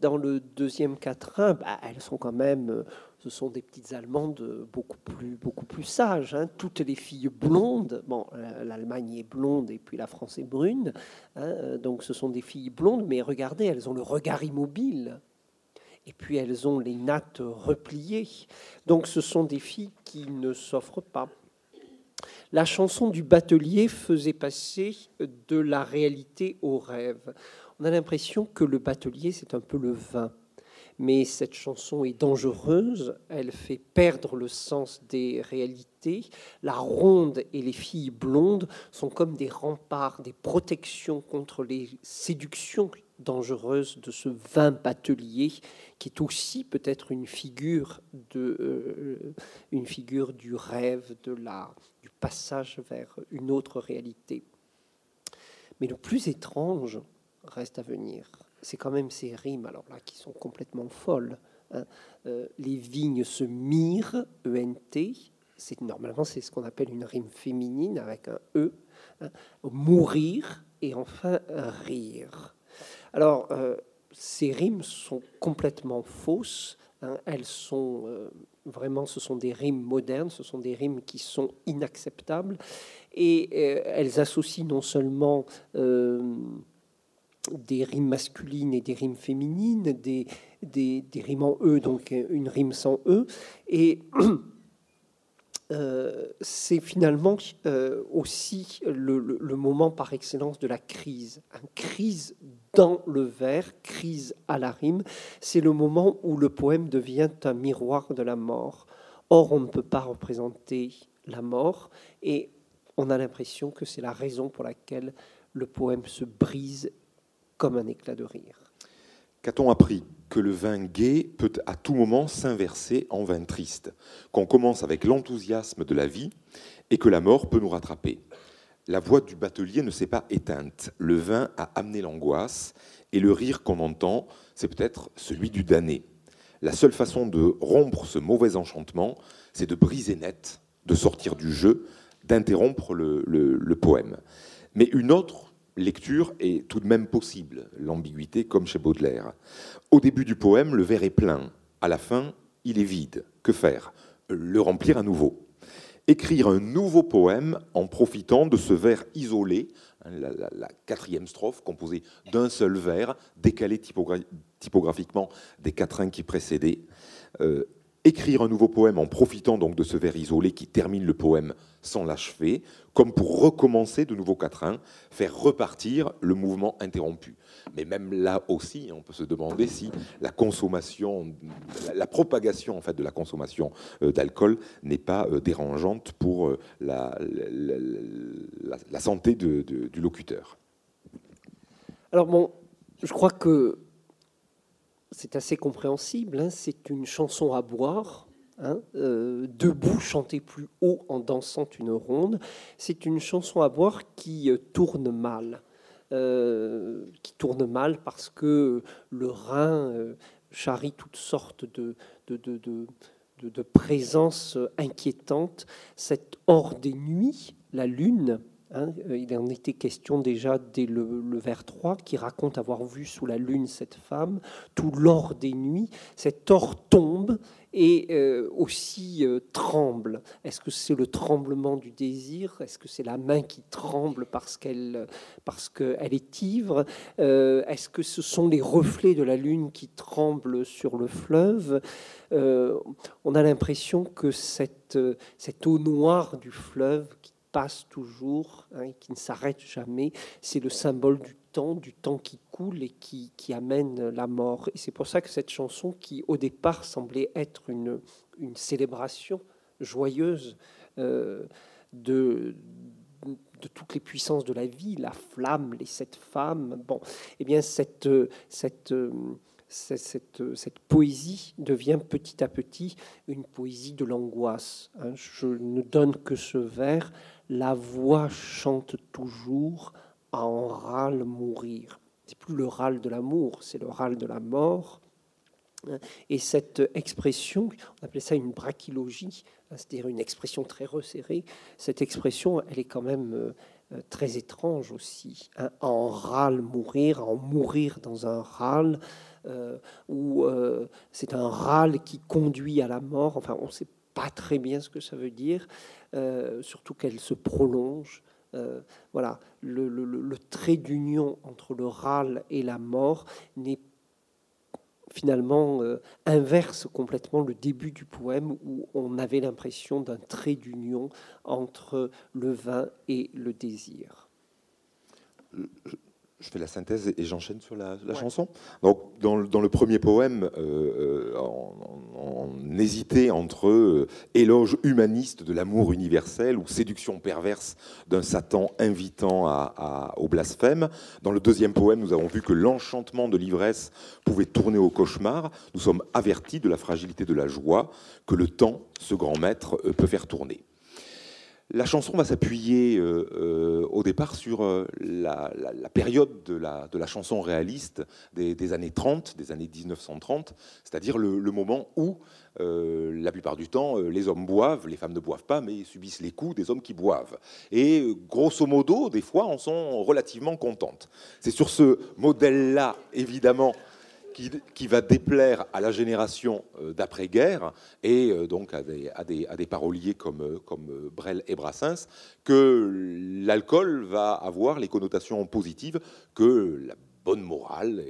dans le deuxième quatrain, bah, elles sont quand même ce sont des petites Allemandes beaucoup plus, beaucoup plus sages. Hein. Toutes les filles blondes, bon, l'Allemagne est blonde et puis la France est brune, hein, donc ce sont des filles blondes, mais regardez, elles ont le regard immobile. Et puis elles ont les nattes repliées. Donc ce sont des filles qui ne s'offrent pas. La chanson du batelier faisait passer de la réalité au rêve. On a l'impression que le batelier, c'est un peu le vin mais cette chanson est dangereuse, elle fait perdre le sens des réalités. La ronde et les filles blondes sont comme des remparts, des protections contre les séductions dangereuses de ce vin batelier, qui est aussi peut-être une figure euh, une figure du rêve, de la du passage vers une autre réalité. Mais le plus étrange reste à venir c'est quand même ces rimes alors là qui sont complètement folles. Hein. Euh, les vignes se mirent, ENT, c'est normalement c'est ce qu'on appelle une rime féminine avec un E, hein. mourir et enfin rire. Alors euh, ces rimes sont complètement fausses. Hein. elles sont euh, vraiment, ce sont des rimes modernes, ce sont des rimes qui sont inacceptables et elles associent non seulement des rimes masculines et des rimes féminines, des, des, rimes en E, donc une rime sans E. Et euh, c'est finalement euh, aussi le, moment par excellence de la crise. Une crise dans le vers, crise à la rime, c'est le moment où le poème devient un miroir de la mort. Or, on ne peut pas représenter la mort et on a l'impression que c'est la raison pour laquelle le poème se brise comme un éclat de rire. Qu'a-t-on appris Que le vin gai peut à tout moment s'inverser en vin triste, qu'on commence avec l'enthousiasme de la vie et que la mort peut nous rattraper? La voix du batelier ne s'est pas éteinte, le vin a amené l'angoisse et le rire qu'on entend, c'est peut-être celui du damné. La seule façon de rompre ce mauvais enchantement, c'est de briser net, de sortir du jeu, d'interrompre le, le poème. Mais une autre lecture est tout de même possible, l'ambiguïté comme chez Baudelaire. Au début du poème, le vers est plein, à la fin, il est vide. Que faire? Le remplir à nouveau. Écrire un nouveau poème en profitant de ce vers isolé, hein, la, quatrième strophe composée d'un seul vers, décalé typographiquement des quatrains qui précédaient. Euh, écrire un nouveau poème en profitant donc de ce vers isolé qui termine le poème sans l'achever, comme pour recommencer de nouveaux quatrains, faire repartir le mouvement interrompu. Mais même là aussi, on peut se demander si la consommation, la, propagation en fait de la consommation euh, d'alcool n'est pas euh, dérangeante pour euh, la, la, santé du locuteur. Alors bon, je crois que c'est assez compréhensible. Hein. c'est une chanson à boire. Hein, euh, debout, chanter plus haut en dansant une ronde. C'est une chanson à boire qui euh, tourne mal. Euh, qui tourne mal parce que le Rhin charrie toutes sortes de, de, de, présence inquiétante, cette hors des nuits, la lune, Hein, euh, il en était question déjà dès le, vers 3, qui raconte avoir vu sous la lune cette femme, tout l'or des nuits. Cet or tombe et euh, aussi euh, tremble. Est-ce que c'est le tremblement du désir? Est-ce que c'est la main qui tremble parce qu'elle parce est ivre? Est-ce que ce sont les reflets de la lune qui tremblent sur le fleuve? On a l'impression que cette, cette eau noire du fleuve qui passe toujours, hein, qui ne s'arrête jamais. C'est le symbole du temps, du temps qui coule et qui, amène la mort. Et c'est pour ça que cette chanson, qui au départ semblait être une, célébration joyeuse euh, de, toutes les puissances de la vie, la flamme, les sept femmes, bon, eh bien cette, cette cette, cette, poésie devient petit à petit une poésie de l'angoisse. Hein. Je ne donne que ce vers la voix chante toujours à en râle mourir. C'est plus le râle de l'amour, c'est le râle de la mort. Et cette expression, on appelait ça une brachylogie, c'est-à-dire une expression très resserrée. Cette expression, elle est quand même euh, très étrange aussi. Hein. en râle mourir, en mourir dans un râle, où euh, c'est un râle qui conduit à la mort. Enfin, on ne sait pas très bien ce que ça veut dire. Euh, surtout qu'elle se prolonge. Euh, voilà, le, trait d'union entre le râle et la mort n'est finalement euh, inverse complètement le début du poème où on avait l'impression d'un trait d'union entre le vin et le désir je fais la synthèse et j'enchaîne sur la, chanson. Donc, dans, le premier poème, euh, euh, on, hésitait entre euh, éloge humaniste de l'amour universel ou séduction perverse d'un Satan invitant au blasphème. Dans le deuxième poème, nous avons vu que l'enchantement de l'ivresse pouvait tourner au cauchemar. Nous sommes avertis de la fragilité de la joie que le temps, ce grand maître, peut faire tourner. La chanson va s'appuyer euh, euh, au départ sur euh, la, période de la, chanson réaliste des, années 30, des années 1930, c'est-à-dire le, moment où, la plupart du temps, les hommes boivent, les femmes ne boivent pas, mais subissent les coups des hommes qui boivent. Et grosso modo, des fois, en sont relativement contentes. C'est sur ce modèle-là, évidemment, qui, va déplaire à la génération euh, d'après-guerre et euh, donc à des, paroliers comme, euh, Brel et Brassens, que l'alcool va avoir les connotations positives que la bonne morale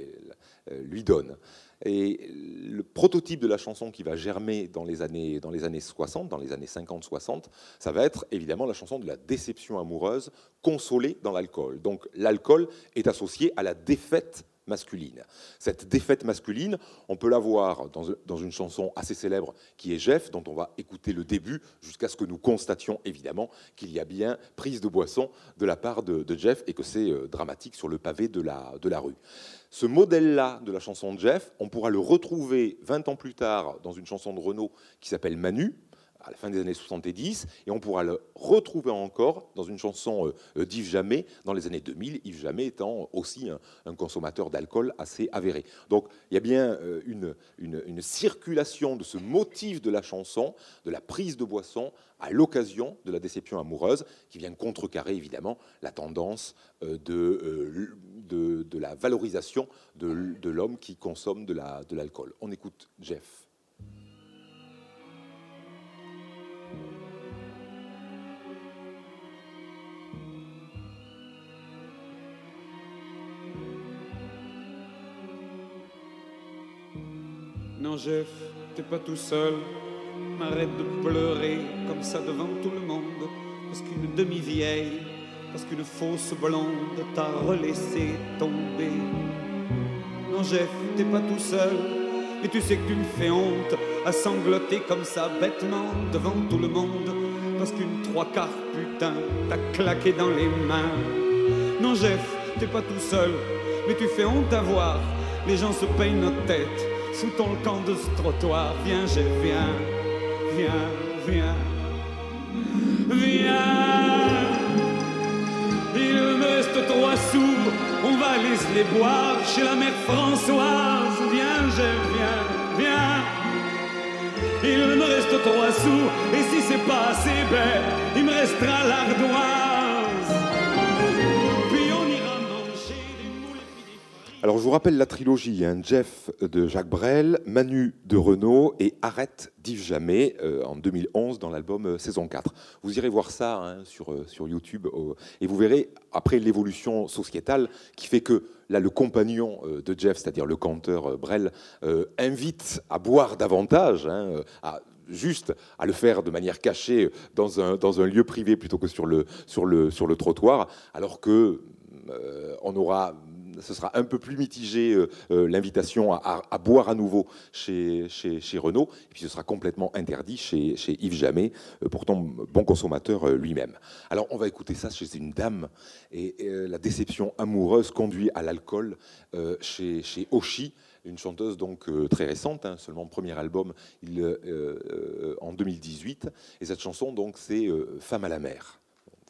lui donne. Et le prototype de la chanson qui va germer dans les années, dans les années 60, dans les années 50-60, ça va être évidemment la chanson de la déception amoureuse consolée dans l'alcool. Donc l'alcool est associé à la défaite masculine. Cette défaite masculine, on peut la voir dans, une chanson assez célèbre qui est Jeff, dont on va écouter le début jusqu'à ce que nous constations évidemment qu'il y a bien prise de boisson de la part de, Jeff et que c'est euh, dramatique sur le pavé de la, de la rue. Ce modèle-là de la chanson de Jeff, on pourra le retrouver 20 ans plus tard dans une chanson de Renaud qui s'appelle Manu, à la fin des années 70, et on pourra le retrouver encore dans une chanson euh, d'Yves Jamais dans les années 2000, Yves Jamais étant aussi un, consommateur d'alcool assez avéré. Donc il y a bien euh, une, circulation de ce motif de la chanson, de la prise de boisson, à l'occasion de la déception amoureuse, qui vient contrecarrer évidemment la tendance euh, de, la valorisation de l'homme qui consomme de l'alcool. On écoute Jeff. Non, Jeff, t'es pas tout seul. Arrête de pleurer comme ça devant tout le monde. Parce qu'une demi-vieille, parce qu'une fausse blonde t'a relaissé tomber. Non, Jeff, t'es pas tout seul. Et tu sais que tu me fais honte à sangloter comme ça bêtement devant tout le monde. Parce qu'une trois quarts putain t'a claqué dans les mains. Non, Jeff, t'es pas tout seul. Mais tu fais honte à voir. Les gens se payent notre tête sous ton camp de ce trottoir. Viens, je viens, viens, viens, viens. Il me reste trois sous, on va les, les boire chez la mère Françoise. Viens, je viens, viens. Il me reste trois sous. Et si c'est pas assez, ben, il me restera l'ardoise. Alors je vous rappelle la trilogie, hein, Jeff de Jacques Brel, Manu de Renault et Arrête d'Yves Jamais euh, en 2011 dans l'album euh, Saison 4. Vous irez voir ça hein, sur, euh, sur YouTube et vous verrez après l'évolution sociétale qui fait que là le compagnon de Jeff, c'est-à-dire le canteur Brel, invite à boire davantage, hein, à juste à le faire de manière cachée dans un, dans un lieu privé plutôt que sur le, sur le, sur le trottoir, alors que euh, on aura ce sera un peu plus mitigé euh, euh, l'invitation à, boire à nouveau chez, Renault, et puis ce sera complètement interdit chez, Yves Jamais, euh, pourtant bon consommateur lui-même. Alors on va écouter ça chez une dame, et la déception amoureuse conduit à l'alcool chez, chez Oshi, une chanteuse donc très récente, hein, seulement premier album en 2018, et cette chanson donc c'est Femme à la mer.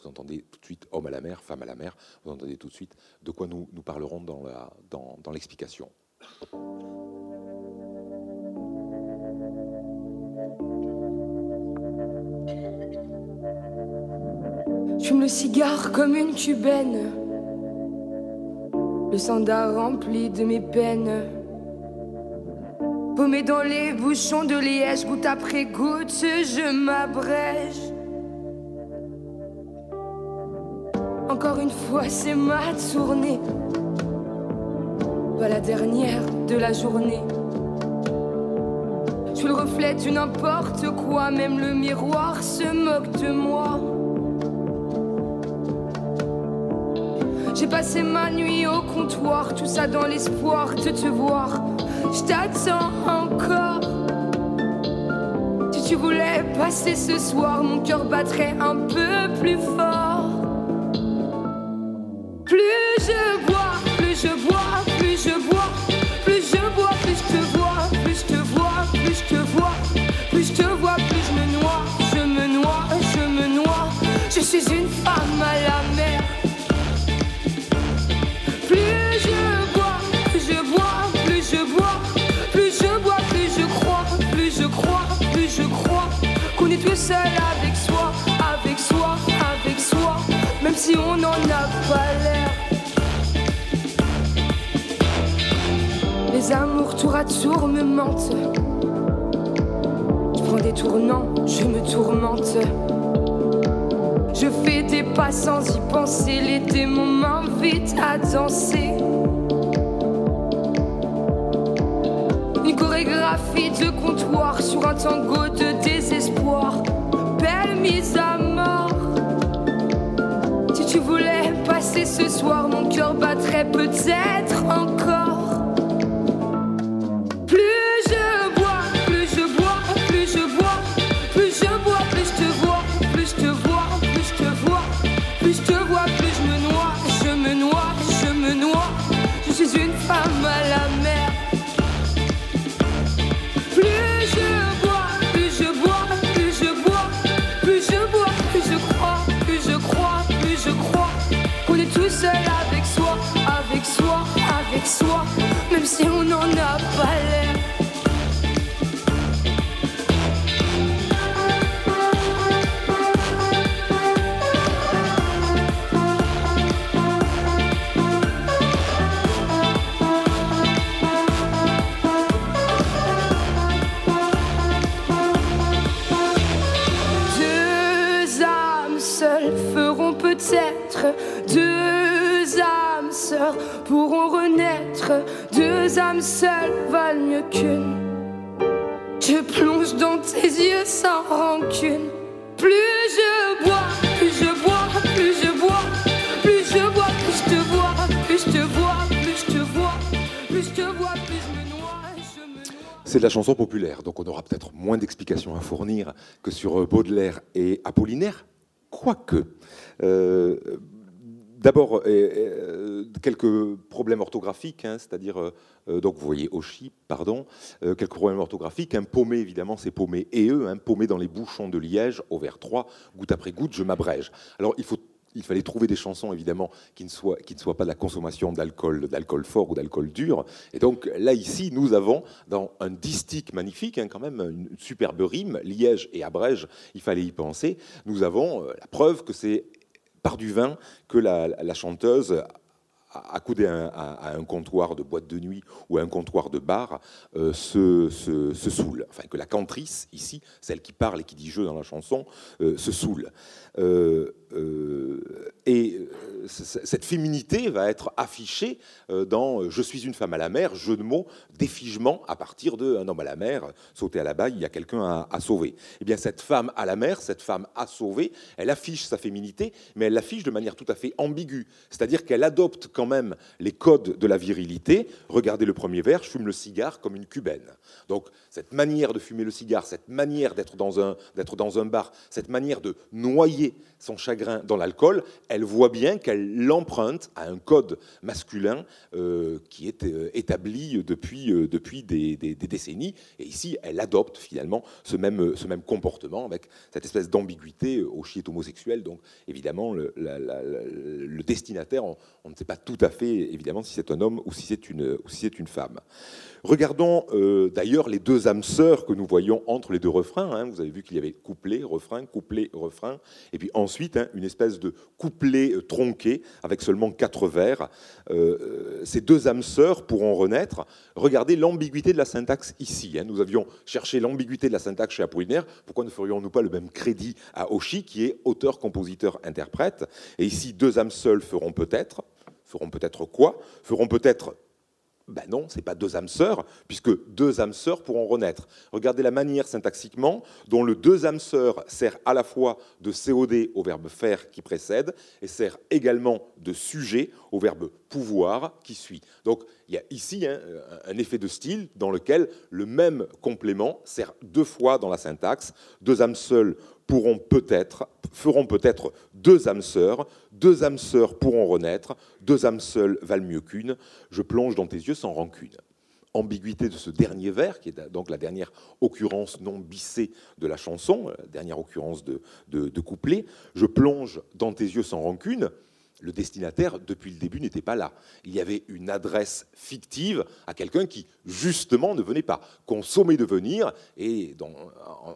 Vous entendez tout de suite homme à la mer, femme à la mer, vous entendez tout de suite de quoi nous, nous parlerons dans la- dans- dans l'explication. Le cigare comme une cubaine. Le sanda rempli de mes peines. Paumé dans les bouchons de liège, goutte après goutte, je m'abrège. Encore une fois, c'est ma tournée. Pas la dernière de la journée. Je suis le reflet du n'importe quoi, même le miroir se moque de moi. J'ai passé ma nuit au comptoir, tout ça dans l'espoir de te voir. Je t'attends encore. Si tu voulais passer ce soir, mon cœur battrait un peu plus fort. Je bois, plus je bois, plus je bois, plus je bois, plus je te vois, plus je te vois, plus je te vois, plus je te vois, plus je me noie, je me noie, je me noie. Je suis une femme à la mer. Plus je bois, plus je bois, plus je bois, plus je bois, plus je crois, plus je crois, plus je crois qu'on est tout seul avec soi, avec soi, avec soi, même si on n'en a pas l'air. Les amours tour à tour me mentent. Je prends des tournants, je me tourmente. Je fais des pas sans y penser, les démons m'invitent à danser. Une chorégraphie de comptoir sur un tango de désespoir. Belle mise à mort. Si tu voulais passer ce soir, mon cœur battrait peut-être encore. Même si on n'en Deux âmes seules valent mieux qu'une. Je plonge dans tes yeux sans rancune. Plus je bois, plus je bois, plus je bois, plus je bois, plus je te vois, plus je te vois, plus je te vois, plus je te vois, plus je me noie. C'est de la chanson populaire, donc on aura peut-être moins d'explications à fournir que sur euh, Baudelaire et Apollinaire, quoique. Euh, D'abord, euh, euh, quelques problèmes orthographiques, hein, c'est-à-dire, euh, donc vous voyez Oshi, pardon, quelques problèmes orthographiques. Un paumé, évidemment, c'est paumé et eux, hein, paumé dans les bouchons de Liège, au vers 3, goutte après goutte, je m'abrège. Alors, il faut il fallait trouver des chansons évidemment qui ne soient, qui ne soient pas de la consommation d'alcool, fort ou d'alcool dur. Et donc là, ici, nous avons dans un distique magnifique, hein, quand même, une superbe rime, Liège et Abrège, il fallait y penser. Nous avons la preuve que c'est par du vin que la, chanteuse accoudée à, un comptoir de boîte de nuit ou à un comptoir de bar, euh, se, se, saoule. Enfin, que la cantrice, ici, celle qui parle et qui dit je dans la chanson, euh, se saoule. Euh, et cette féminité va être affichée dans Je suis une femme à la mer, jeu de mots, défigement à partir de un homme à la mer, sauter à la baille, il y a quelqu'un à, sauver. Eh bien, cette femme à la mer, cette femme à sauver, elle affiche sa féminité, mais elle l'affiche de manière tout à fait ambiguë. C'est-à-dire qu'elle adopte quand même les codes de la virilité. Regardez le premier vers, je fume le cigare comme une cubaine. Donc cette manière de fumer le cigare, cette manière d'être dans d'être dans un bar, cette manière de noyer son chagrin dans l'alcool, elle voit bien qu'elle l'emprunte à un code masculin euh, qui est euh, établi depuis, euh, depuis des, décennies. Et ici, elle adopte finalement ce même, ce même comportement avec cette espèce d'ambiguïté au chiet homosexuel. Donc évidemment, le, destinataire, on, ne sait pas tout à fait évidemment si c'est un homme ou si c'est une, si une femme. Regardons d'ailleurs les deux âmes sœurs que nous voyons entre les deux refrains. Hein. Vous avez vu qu'il y avait couplet, refrain, couplet, refrain, et puis ensuite hein, une espèce de couplet euh, tronqué avec seulement quatre vers. Euh, ces deux âmes sœurs pourront renaître. Regardez l'ambiguïté de la syntaxe ici. Hein. Nous avions cherché l'ambiguïté de la syntaxe chez Apollinaire. Pourquoi ne ferions-nous pas le même crédit à Oshi, qui est auteur, compositeur, interprète? Et ici, deux âmes seules feront peut-être feront peut-être quoi? Feront peut-être ben non, ce n'est pas deux âmes sœurs, puisque deux âmes sœurs pourront renaître. Regardez la manière syntaxiquement dont le deux âmes sœurs sert à la fois de COD au verbe faire qui précède et sert également de sujet au verbe pouvoir qui suit. Donc il y a ici hein, un effet de style dans lequel le même complément sert deux fois dans la syntaxe. Deux âmes seules pourront peut-être, feront peut-être deux âmes sœurs, deux âmes sœurs pourront renaître, deux âmes seules valent mieux qu'une, je plonge dans tes yeux sans rancune. Ambiguïté de ce dernier vers, qui est donc la dernière occurrence non bissée de la chanson, la dernière occurrence de, de couplet, je plonge dans tes yeux sans rancune, le destinataire, depuis le début, n'était pas là. Il y avait une adresse fictive à quelqu'un qui, justement, ne venait pas. Consommer de venir, et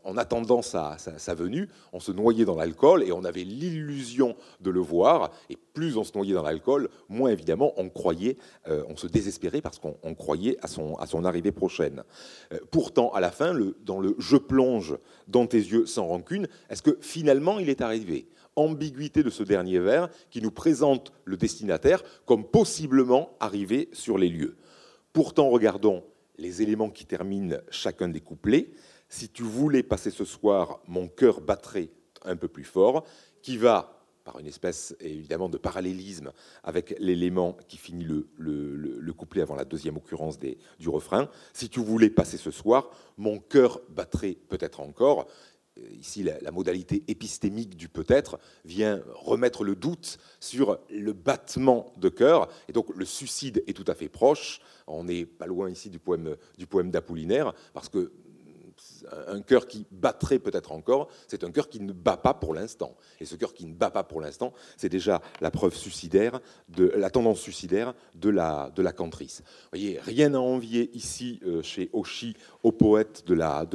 en, attendant sa, venue, on se noyait dans l'alcool et on avait l'illusion de le voir. Et plus on se noyait dans l'alcool, moins évidemment on croyait, euh, on se désespérait parce qu'on croyait à son, arrivée prochaine. Euh, pourtant, à la fin, dans le je plonge dans tes yeux sans rancune, est-ce que finalement il est arrivé? Ambiguïté de ce dernier vers qui nous présente le destinataire comme possiblement arrivé sur les lieux. Pourtant, regardons les éléments qui terminent chacun des couplets. Si tu voulais passer ce soir, mon cœur battrait un peu plus fort, qui va par une espèce évidemment de parallélisme avec l'élément qui finit le, couplet avant la deuxième occurrence du refrain. Si tu voulais passer ce soir, mon cœur battrait peut-être encore ici la, modalité épistémique du peut-être vient remettre le doute sur le battement de cœur. Et donc le suicide est tout à fait proche. On n'est pas loin ici du poème, du poème d'Apollinaire, parce que un cœur qui battrait peut-être encore, c'est un cœur qui ne bat pas pour l'instant. Et ce cœur qui ne bat pas pour l'instant, c'est déjà la preuve suicidaire, de la tendance suicidaire de la, cantrice. Vous voyez, rien à envier ici euh, chez Oshi aux poètes de la,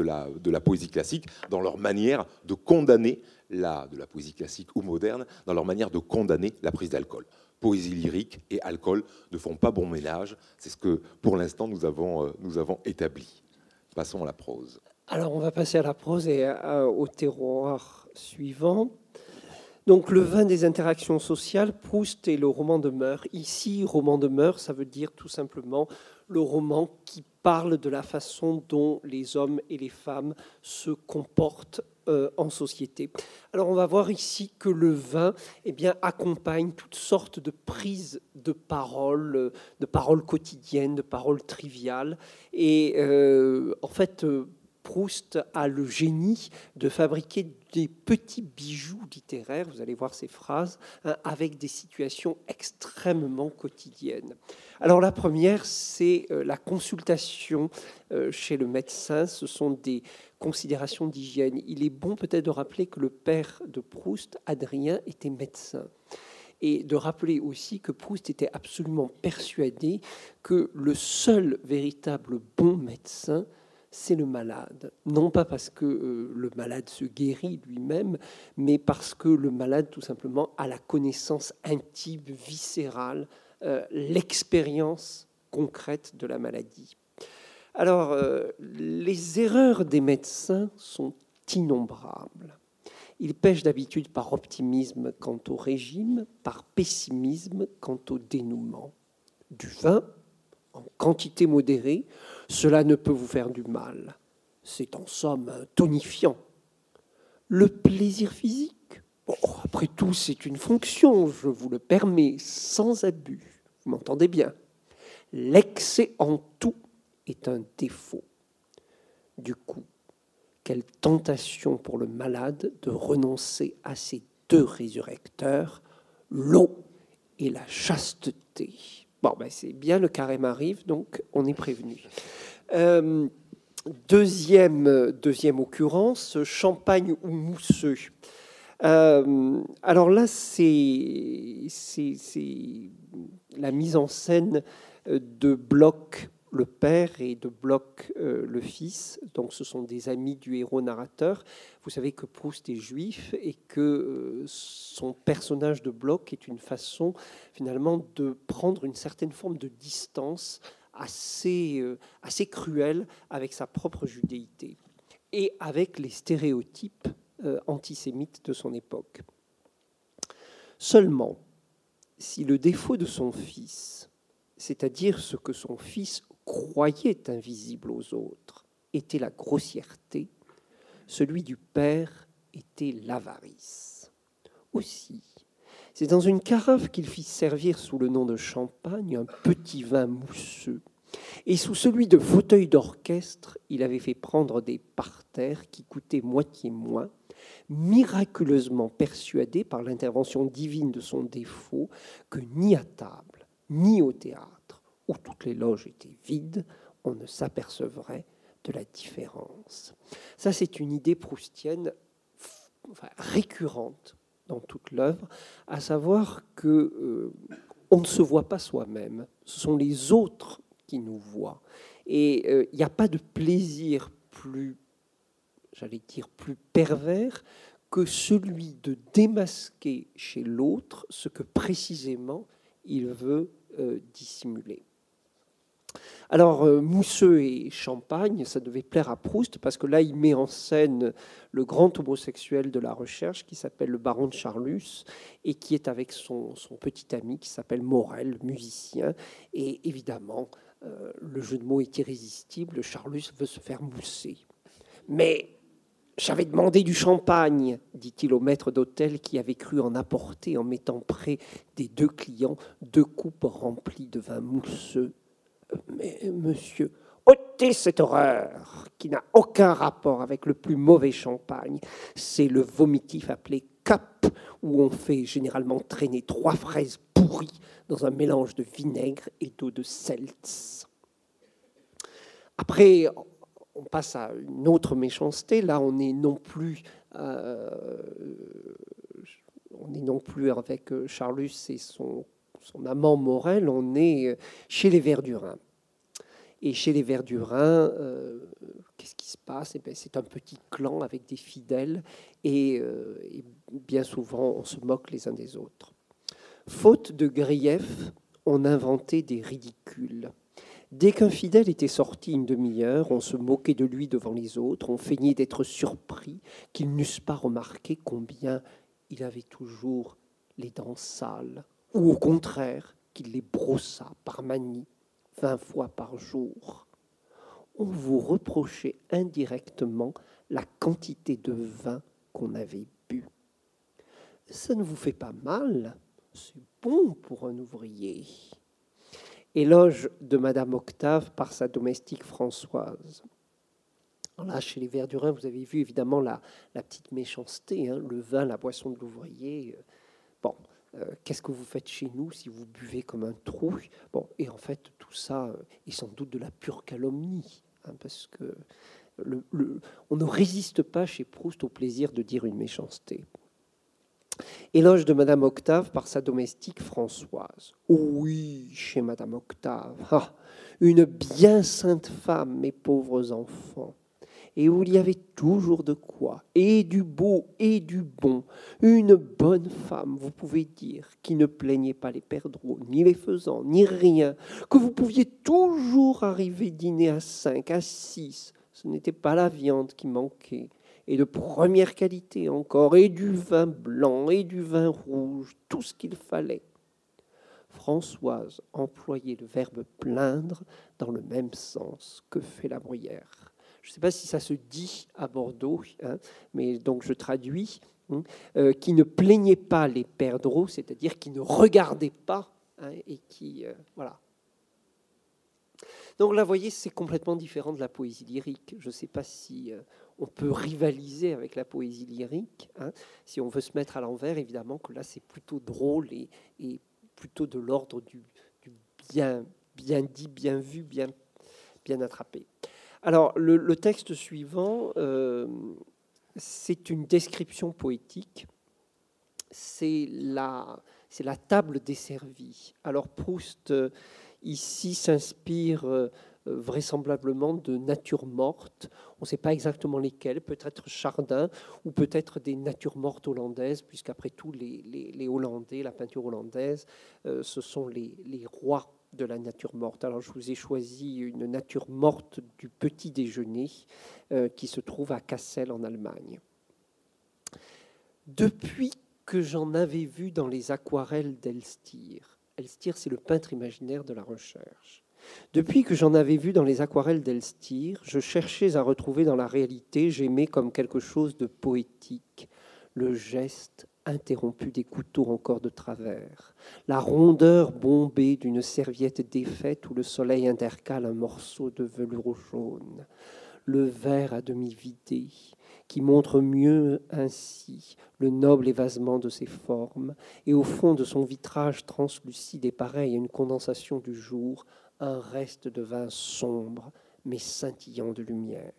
poésie classique dans leur manière de condamner la, de la poésie classique ou moderne, dans leur manière de condamner la prise d'alcool poésie lyrique et alcool ne font pas bon ménage. C'est ce que, pour l'instant, nous avons, euh, nous avons établi. Passons à la prose. Alors, on va passer à la prose et au terroir suivant. Donc, le vin des interactions sociales, Proust et le roman de Meur. Ici, roman de Meur, ça veut dire tout simplement le roman qui parle de la façon dont les hommes et les femmes se comportent euh, en société. Alors on va voir ici que le vin eh bien, accompagne toutes sortes de prises de paroles, euh, de paroles quotidiennes, de paroles triviales. Et euh, en fait, Proust a le génie de fabriquer des petits bijoux littéraires, vous allez voir ces phrases, hein, avec des situations extrêmement quotidiennes. Alors la première, c'est euh, la consultation euh, chez le médecin. Ce sont des considérations d'hygiène. Il est bon peut-être de rappeler que le père de Proust, Adrien, était médecin et de rappeler aussi que Proust était absolument persuadé que le seul véritable bon médecin, c'est le malade. Non pas parce que euh, le malade se guérit lui-même, mais parce que le malade, tout simplement, a la connaissance intime, viscérale, euh, l'expérience concrète de la maladie. Alors, euh, les erreurs des médecins sont innombrables. Ils pêchent d'habitude par optimisme quant au régime, par pessimisme quant au dénouement. Du vin, en quantité modérée, cela ne peut vous faire du mal. C'est en somme tonifiant. Le plaisir physique, après tout, c'est une fonction, je vous le permets, sans abus. Vous m'entendez bien L'excès en tout est un défaut. Du coup, quelle tentation pour le malade de renoncer à ces deux résurrecteurs, l'eau et la chasteté. Bon, ben c'est bien, le carême arrive, donc on est prévenu. Euh, deuxième, deuxième occurrence, champagne ou mousseux. Euh, alors là, c'est la mise en scène de blocs le père et de Bloch euh, le fils. Donc ce sont des amis du héros narrateur. Vous savez que Proust est juif et que euh, son personnage de Bloch est une façon finalement de prendre une certaine forme de distance assez, euh, assez cruelle avec sa propre judéité et avec les stéréotypes antisémites de son époque. Seulement, si le défaut de son fils, c'est-à-dire ce que son fils croyait invisible aux autres était la grossièreté, celui du Père était l'avarice. Aussi, c'est dans une carafe qu'il fit servir sous le nom de champagne un petit vin mousseux, et sous celui de fauteuil d'orchestre, il avait fait prendre des parterres qui coûtaient moitié moins, miraculeusement persuadé par l'intervention divine de son défaut que ni à table, ni au théâtre, où toutes les loges étaient vides, on ne s'apercevrait de la différence. Ça, c'est une idée proustienne récurrente dans toute l'œuvre, à savoir que euh, on ne se voit pas soi-même, ce sont les autres qui nous voient. Et euh, il n'y a pas de plaisir plus, j'allais dire, plus pervers que celui de démasquer chez l'autre ce que précisément il veut euh, dissimuler. Alors, euh, Mousseux et Champagne, ça devait plaire à Proust, parce que là, il met en scène le grand homosexuel de la recherche, qui s'appelle le baron de Charlus, et qui est avec son, petit ami, qui s'appelle Morel, musicien. Et évidemment, euh, le jeu de mots est irrésistible, Charlus veut se faire mousser. Mais j'avais demandé du champagne, dit-il au maître d'hôtel qui avait cru en apporter en mettant près des deux clients deux coupes remplies de vin mousseux mais monsieur, ôtez cette horreur qui n'a aucun rapport avec le plus mauvais champagne. C'est le vomitif appelé cap, où on fait généralement traîner trois fraises pourries dans un mélange de vinaigre et d'eau de seltz. Après, on passe à une autre méchanceté. Là, on est non plus, euh, on est non plus avec euh, Charlus et son son amant Morel, on est euh, chez les Verdurins. Et chez les Verdurins, euh, qu'est-ce qui se passe? Eh C'est un petit clan avec des fidèles et, euh, et, bien souvent on se moque les uns des autres. Faute de grief, on inventait des ridicules. Dès qu'un fidèle était sorti une demi-heure, on se moquait de lui devant les autres, on feignait d'être surpris qu'ils n'eussent pas remarqué combien il avait toujours les dents sales ou au contraire qu'il les brossa par manie vingt fois par jour. On vous reprochait indirectement la quantité de vin qu'on avait bu. Ça ne vous fait pas mal, c'est bon pour un ouvrier. Éloge de Madame Octave par sa domestique Françoise. Là, chez les Verdurins, vous avez vu évidemment la, petite méchanceté, hein, le vin, la boisson de l'ouvrier. Bon, euh, qu'est-ce que vous faites chez nous si vous buvez comme un trou et en fait, tout ça euh, est sans doute de la pure calomnie, hein, parce que on ne résiste pas chez Proust au plaisir de dire une méchanceté. Éloge de Madame Octave par sa domestique Françoise. oui, chez Madame Octave, ah, une bien sainte femme, mes pauvres enfants et où il y avait toujours de quoi, et du beau et du bon, une bonne femme, vous pouvez dire, qui ne plaignait pas les perdreaux, ni les faisans, ni rien, que vous pouviez toujours arriver dîner à cinq, à six, ce n'était pas la viande qui manquait, et de première qualité encore, et du vin blanc, et du vin rouge, tout ce qu'il fallait. Françoise employait le verbe plaindre dans le même sens que fait la bruyère je ne sais pas si ça se dit à Bordeaux, hein, mais donc je traduis, hein, euh, qui ne plaignait pas les perdreaux, c'est-à-dire qui ne regardait pas hein, et qui. Euh, voilà. Donc là, vous voyez, c'est complètement différent de la poésie lyrique. Je ne sais pas si euh, on peut rivaliser avec la poésie lyrique. Si on veut se mettre à l'envers, évidemment que là, c'est plutôt drôle et, plutôt de l'ordre du, du, bien, bien dit, bien vu, bien, bien attrapé. Alors, le, texte suivant, euh, c'est une description poétique. C'est la, table desservie. Alors, Proust, euh, ici, s'inspire euh, vraisemblablement de natures mortes. On ne sait pas exactement lesquelles, peut-être Chardin ou peut-être des natures mortes hollandaises, puisqu'après tout, les, Hollandais, la peinture hollandaise, ce sont les, les rois de la nature morte. Alors je vous ai choisi une nature morte du petit déjeuner euh, qui se trouve à Kassel en Allemagne. Depuis que j'en avais vu dans les aquarelles d'Elstier, Elstier c'est le peintre imaginaire de la recherche, depuis que j'en avais vu dans les aquarelles d'Elstier, je cherchais à retrouver dans la réalité, j'aimais comme quelque chose de poétique, le geste interrompu des couteaux encore de travers, la rondeur bombée d'une serviette défaite où le soleil intercale un morceau de velours jaune, le verre à demi vidé, qui montre mieux ainsi le noble évasement de ses formes, et au fond de son vitrage translucide et pareil à une condensation du jour, un reste de vin sombre, mais scintillant de lumière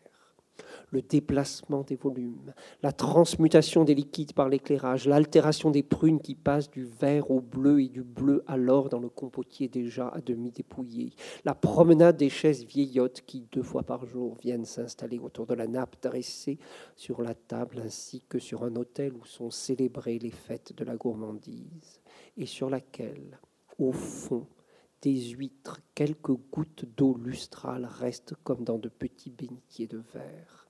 le déplacement des volumes, la transmutation des liquides par l'éclairage, l'altération des prunes qui passent du vert au bleu et du bleu à l'or dans le compotier déjà à demi dépouillé, la promenade des chaises vieillottes qui, deux fois par jour, viennent s'installer autour de la nappe dressée sur la table ainsi que sur un autel où sont célébrées les fêtes de la gourmandise, et sur laquelle, au fond, des huîtres, quelques gouttes d'eau lustrale restent comme dans de petits bénitiers de verre.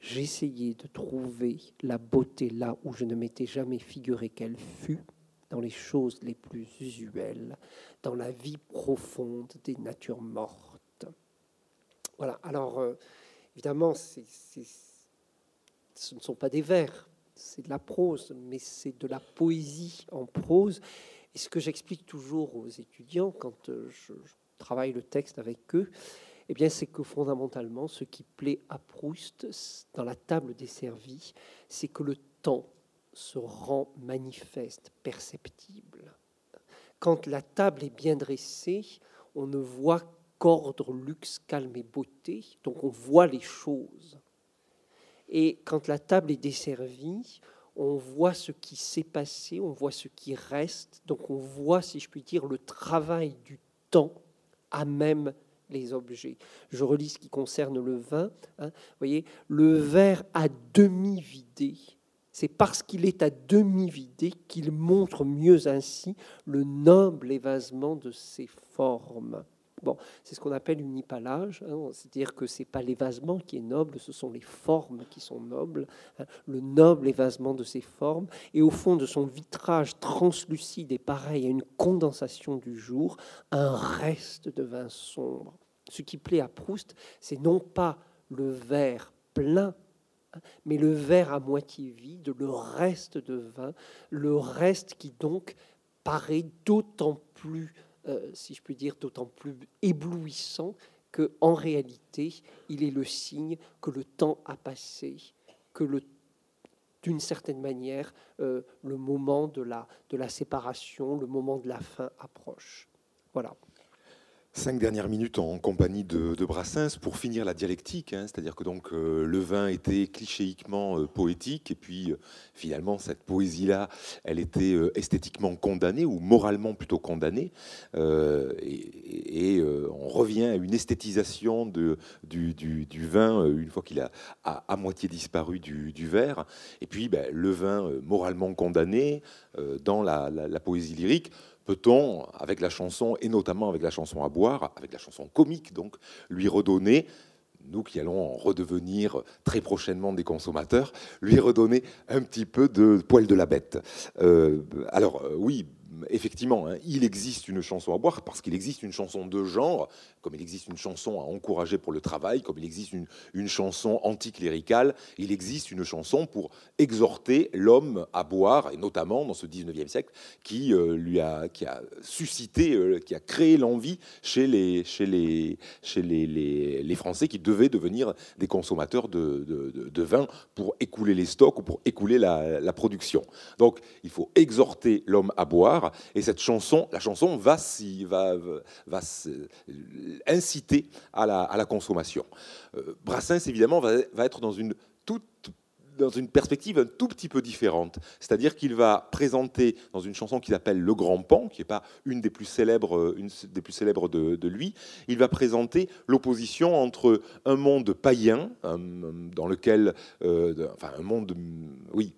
J'essayais de trouver la beauté là où je ne m'étais jamais figuré qu'elle fût, dans les choses les plus usuelles, dans la vie profonde des natures mortes. Voilà, alors euh, évidemment, ce ne sont pas des vers, c'est de la prose, mais c'est de la poésie en prose. Et ce que j'explique toujours aux étudiants quand euh, je, travaille le texte avec eux, eh bien, c'est que fondamentalement, ce qui plaît à Proust dans la table des servis, c'est que le temps se rend manifeste, perceptible. Quand la table est bien dressée, on ne voit qu'ordre, luxe, calme et beauté, donc on voit les choses. Et quand la table est desservie, on voit ce qui s'est passé, on voit ce qui reste, donc on voit, si je puis dire, le travail du temps à même les objets. Je relis ce qui concerne le vin. Hein. Voyez, le verre à demi vidé, c'est parce qu'il est à demi vidé qu'il montre mieux ainsi le noble évasement de ses formes. Bon, c'est ce qu'on appelle une hypalage, hein, c'est-à-dire que ce n'est pas l'évasement qui est noble, ce sont les formes qui sont nobles, hein, le noble évasement de ces formes, et au fond de son vitrage translucide et pareil à une condensation du jour, un reste de vin sombre. Ce qui plaît à Proust, c'est non pas le verre plein, hein, mais le verre à moitié vide, le reste de vin, le reste qui donc paraît d'autant plus euh, si je puis dire, d'autant plus éblouissant que en réalité, il est le signe que le temps a passé, que d'une certaine manière, euh, le moment de la, de la séparation, le moment de la fin approche. Voilà. Cinq dernières minutes en compagnie de, Brassens pour finir la dialectique, hein. c'est-à-dire que donc euh, le vin était clichéiquement euh, poétique et puis euh, finalement cette poésie-là, elle était esthétiquement condamnée ou moralement plutôt condamnée et, on revient à une esthétisation du, vin une fois qu'il a à, moitié disparu du, verre et puis ben, le vin moralement condamné dans la poésie lyrique peut-on, avec la chanson, et notamment avec la chanson à boire, avec la chanson comique, donc, lui redonner nous qui allons redevenir très prochainement des consommateurs, lui redonner un petit peu de poil de la bête. Euh, alors euh, oui, effectivement, hein, il existe une chanson à boire parce qu'il existe une chanson de genre, comme il existe une chanson à encourager pour le travail, comme il existe une, chanson anticléricale, il existe une chanson pour exhorter l'homme à boire, et notamment dans ce 19e siècle, qui, euh, lui a, qui a suscité, euh, qui a créé l'envie chez, les, chez, les, chez les, les, Français qui devaient devenir des consommateurs de, de, vin pour écouler les stocks ou pour écouler la, la production. Donc il faut exhorter l'homme à boire et cette chanson, la chanson va, va inciter à la, consommation. Euh, Brassens, évidemment, va, être dans une perspective un tout petit peu différente. C'est-à-dire qu'il va présenter dans une chanson qu'il appelle Le Grand Pan, qui n'est pas une des plus célèbres, une des plus célèbres de, lui, il va présenter l'opposition entre un monde païen, dans lequel, euh, enfin un monde, oui, euh,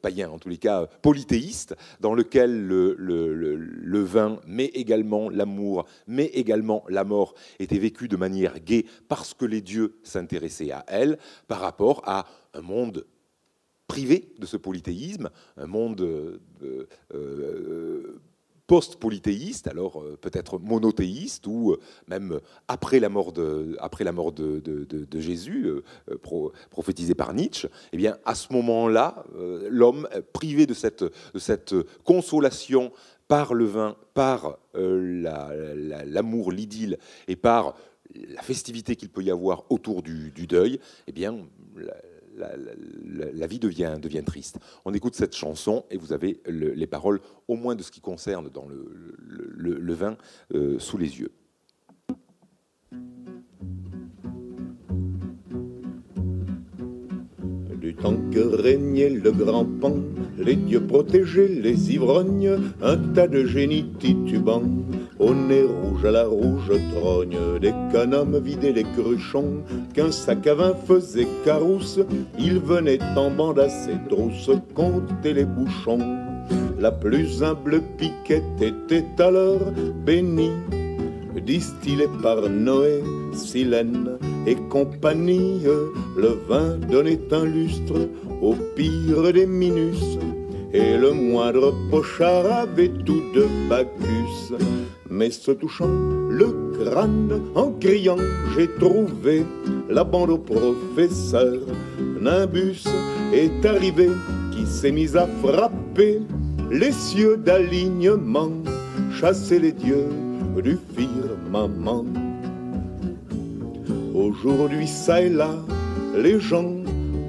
païen, en tous les cas polythéiste, dans lequel le, le, vin, mais également l'amour, mais également la mort étaient vécus de manière gaie parce que les dieux s'intéressaient à elle, par rapport à un monde privé de ce polythéisme, un monde euh, euh, post-polythéiste, alors peut-être monothéiste, ou même après la mort de, après Jésus, prophétisé par Nietzsche, eh bien, à ce moment-là, l'homme, privé de cette, consolation par le vin, par l'amour, l'idylle, et par la festivité qu'il peut y avoir autour du, deuil, eh bien, vie devient, devient, triste. On écoute cette chanson et vous avez les paroles, au moins de ce qui concerne dans le, vin, euh, sous les yeux. Temps que régnait le grand pan, les dieux protégeaient les ivrognes, un tas de génies titubants au nez rouge à la rouge trogne, des canomes vidaient les cruchons, qu'un sac à vin faisait carousse, il venait en bande à ses trousses compter les bouchons. La plus humble piquette était alors bénie, distillée par Noé, Silène et compagnie. Le vin donnait un lustre au pire des minus, et le moindre pochard avait tout de Bacchus mais se touchant le crâne en criant j'ai trouvé la bande au professeur. Nimbus est arrivé qui s'est mis à frapper les cieux d'alignement, chasser les dieux du firmament. Aujourd'hui, ça et là, les gens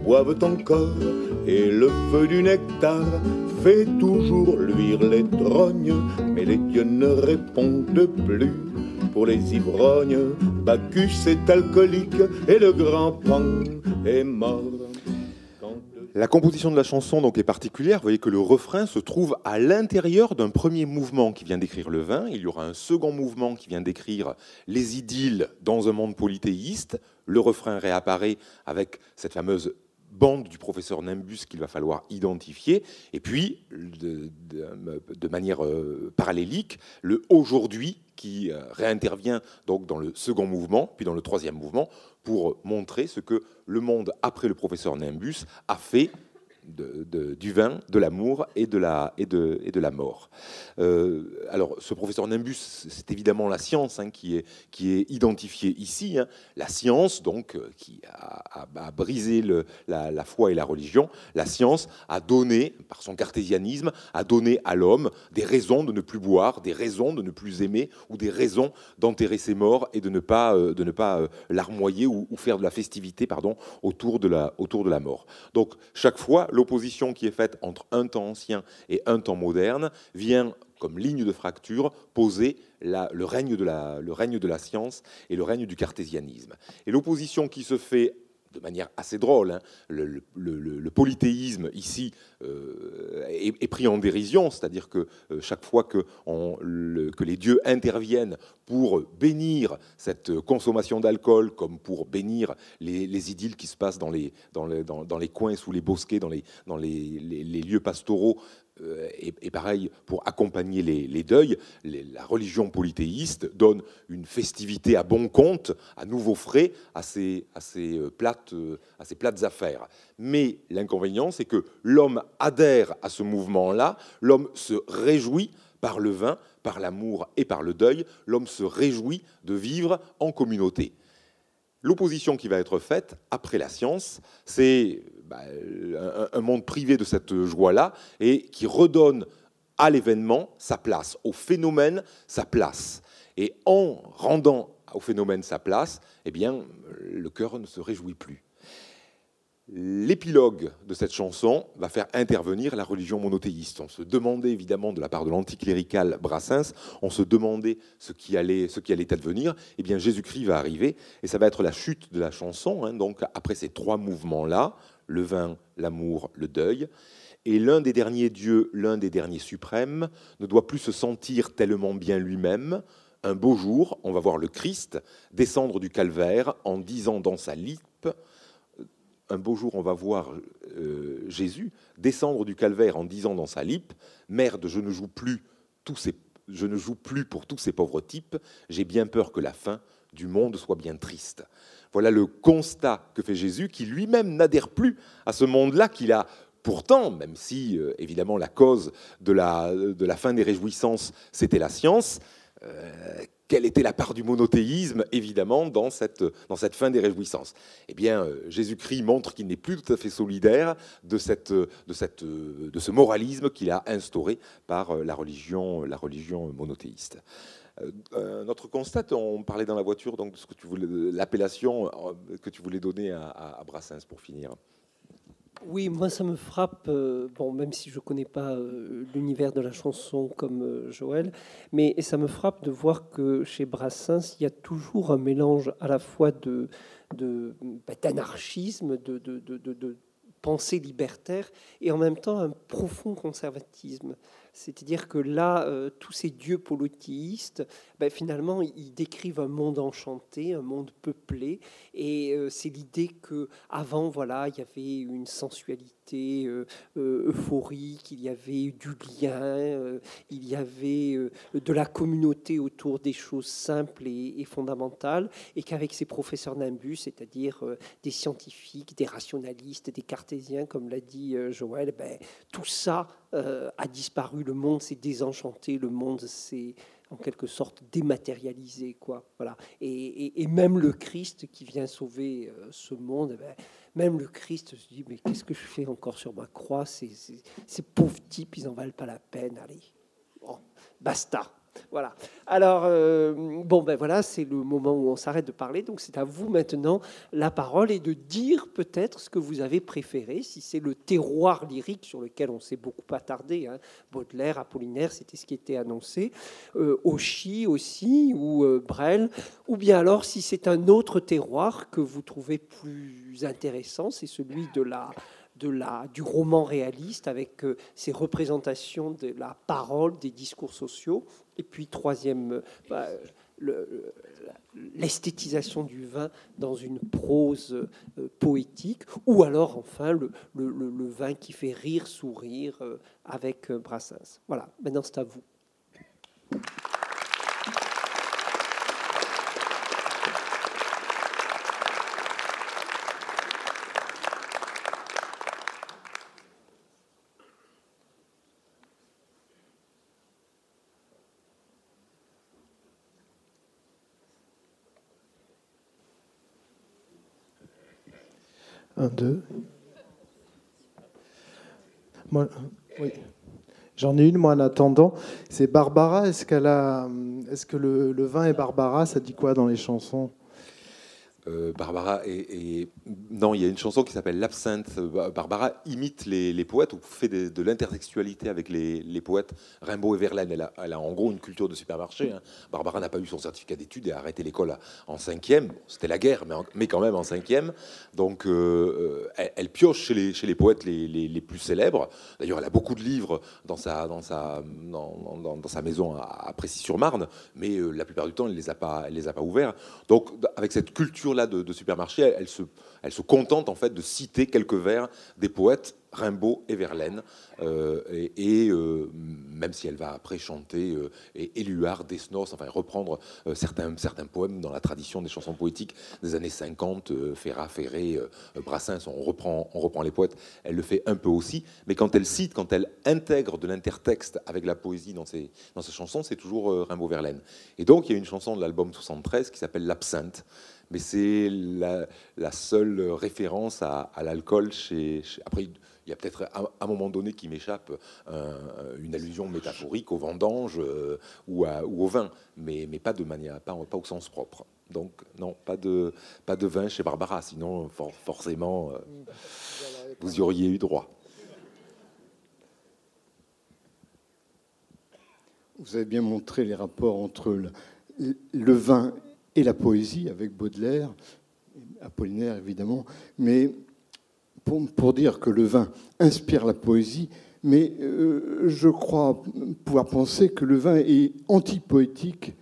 boivent encore et le feu du nectar fait toujours luire les drognes, mais les dieux ne répondent plus. Pour les ivrognes, Bacchus est alcoolique et le grand Pan est mort. La composition de la chanson donc est particulière. Vous voyez que le refrain se trouve à l'intérieur d'un premier mouvement qui vient décrire le vin. Il y aura un second mouvement qui vient décrire les idylles dans un monde polythéiste. Le refrain réapparaît avec cette fameuse bande du professeur Nimbus qu'il va falloir identifier, et puis, de, manière euh, parallélique, le aujourd'hui qui euh, réintervient donc dans le second mouvement, puis dans le troisième mouvement, pour montrer ce que le monde après le professeur Nimbus a fait du vin, de l'amour et, de la, et, de, et de la mort. Euh, alors, ce professeur Nimbus, c'est évidemment la science hein, qui, est, qui est identifiée ici. Hein. La science, donc, euh, qui a, brisé le, la, foi et la religion, la science a donné, par son cartésianisme, a donné à l'homme des raisons de ne plus boire, des raisons de ne plus aimer, ou des raisons d'enterrer ses morts et de ne pas, euh, pas larmoyer ou, faire de la festivité pardon, autour, de la, autour de la mort. Donc, chaque fois, l'opposition qui est faite entre un temps ancien et un temps moderne vient comme ligne de fracture poser le, règne de la, le règne de la science et le règne du cartésianisme. Et l'opposition qui se fait de manière assez drôle. Hein. Le, polythéisme ici euh, est, pris en dérision, c'est-à-dire que euh, chaque fois que, les dieux interviennent pour bénir cette consommation d'alcool, comme pour bénir les, idylles qui se passent dans les, coins, sous les bosquets, dans les lieux pastoraux, euh, et, pareil pour accompagner les, deuils, la religion polythéiste donne une festivité à bon compte, à nouveau frais, euh, plates, euh, à ces plates affaires. Mais l'inconvénient, c'est que l'homme adhère à ce mouvement-là, l'homme se réjouit par le vin, par l'amour et par le deuil, l'homme se réjouit de vivre en communauté. L'opposition qui va être faite après la science, c'est bah, un, monde privé de cette joie-là et qui redonne à l'événement sa place, au phénomène sa place. Et en rendant au phénomène sa place, eh bien, le cœur ne se réjouit plus. L'épilogue de cette chanson va faire intervenir la religion monothéiste. On se demandait évidemment de la part de l'anticlérical Brassens, on se demandait ce qui allait, ce qui allait advenir. Eh bien, Jésus-Christ va arriver et ça va être la chute de la chanson. Hein. donc, après ces trois mouvements-là, le vin, l'amour, le deuil. Et l'un des derniers dieux, l'un des derniers suprêmes, ne doit plus se sentir tellement bien lui-même. Un beau jour, on va voir le Christ descendre du calvaire en disant dans sa lippe, un beau jour, on va voir euh, Jésus descendre du calvaire en disant dans sa lippe, Merde, je ne joue plus pour tous ces pauvres types. J'ai bien peur que la fin du monde soit bien triste. Voilà le constat que fait Jésus, qui lui-même n'adhère plus à ce monde-là qu'il a pourtant, même si euh, évidemment la cause de la, de la, fin des réjouissances, c'était la science, euh, quelle était la part du monothéisme, évidemment, dans cette, dans cette fin des réjouissances? Eh bien, euh, Jésus-Christ montre qu'il n'est plus tout à fait solidaire de, cette, de, cette, de ce moralisme qu'il a instauré par la religion, la religion monothéiste. Euh, notre constat, on parlait dans la voiture donc de ce que tu voulais, l'appellation euh, que tu voulais donner à, Brassens pour finir. Oui, moi ça me frappe, euh, bon, même si je ne connais pas l'univers de la chanson comme Joël, mais ça me frappe de voir que chez Brassens, il y a toujours un mélange à la fois de, bah, d'anarchisme, de, de pensée libertaire, et en même temps un profond conservatisme. C'est-à-dire que là, euh, tous ces dieux polythéistes, ben, finalement, ils décrivent un monde enchanté, un monde peuplé, et euh, c'est l'idée que avant, voilà, il y avait une sensualité euh, euphorique, il y avait du lien, il y avait de la communauté autour des choses simples et, fondamentales, et qu'avec ces professeurs nimbus, c'est-à-dire des scientifiques, des rationalistes, des cartésiens, comme l'a dit Joël, ben, tout ça a disparu le monde s'est désenchanté, le monde s'est en quelque sorte dématérialisé. Quoi. Voilà. Et, même le Christ qui vient sauver euh, ce monde, eh ben, même le Christ se dit, mais qu'est-ce que je fais encore sur ma croix? Ces, pauvres types, ils n'en valent pas la peine. Allez, basta. Voilà. Alors, euh, bon, ben voilà, c'est le moment où on s'arrête de parler. Donc, c'est à vous maintenant la parole et de dire peut-être ce que vous avez préféré, si c'est le terroir lyrique sur lequel on s'est beaucoup attardé. Hein. Baudelaire, Apollinaire, c'était ce qui était annoncé. Euh, aussi, ou euh, Brel. Ou bien alors, si c'est un autre terroir que vous trouvez plus intéressant, c'est celui de la de la, du roman réaliste avec euh, ses représentations de la parole, des discours sociaux. Et puis, troisième, euh, bah, l'esthétisation du vin dans une prose euh, poétique, ou alors enfin le, vin qui fait rire, sourire avec Brassens. Voilà, maintenant c'est à vous. Oui. J'en ai une, moi, en attendant. C'est Barbara. Est-ce qu'elle a, est-ce que le, le vin et Barbara, ça dit quoi dans les chansons? Euh, Barbara et, non, il y a une chanson qui s'appelle L'absinthe. Barbara imite les, poètes ou fait de, l'intersexualité avec les, poètes. Rimbaud et Verlaine, elle a, en gros une culture de supermarché. Hein. Barbara n'a pas eu son certificat d'études et a arrêté l'école en cinquième. C'était la guerre, mais, quand même en cinquième. Donc euh, euh, elle, pioche chez les, chez les poètes les, plus célèbres. D'ailleurs, elle a beaucoup de livres dans sa, dans sa, dans, sa maison à, Précy-sur-Marne, mais la plupart du temps, elle les a pas, elle les a pas ouverts. Donc avec cette culture là de, supermarché, elle, se, elle se contente en fait de citer quelques vers des poètes Rimbaud et Verlaine, euh, et, euh, même si elle va après chanter euh, Éluard, Desnos, enfin reprendre certains, certains poèmes dans la tradition des chansons poétiques des années 50, Ferrat, Ferré, Brassens, on reprend, on reprend les poètes, elle le fait un peu aussi, mais quand elle cite, quand elle intègre de l'intertexte avec la poésie dans ses, dans ses chansons, c'est toujours Rimbaud-Verlaine. Et donc il y a une chanson de l'album 73 qui s'appelle L'Absinthe, mais c'est la, seule référence à, l'alcool chez, Après, il y a peut-être à un moment donné qui m'échappe une allusion métaphorique au vendange euh, ou, au vin, mais, pas de manière, pas, au sens propre. Donc non, pas de, pas de vin chez Barbara, sinon forcément euh, vous y auriez eu droit. Vous avez bien montré les rapports entre le, le vin et la poésie avec Baudelaire, Apollinaire évidemment, mais pour, dire que le vin inspire la poésie, mais euh, je crois pouvoir penser que le vin est anti-poétique.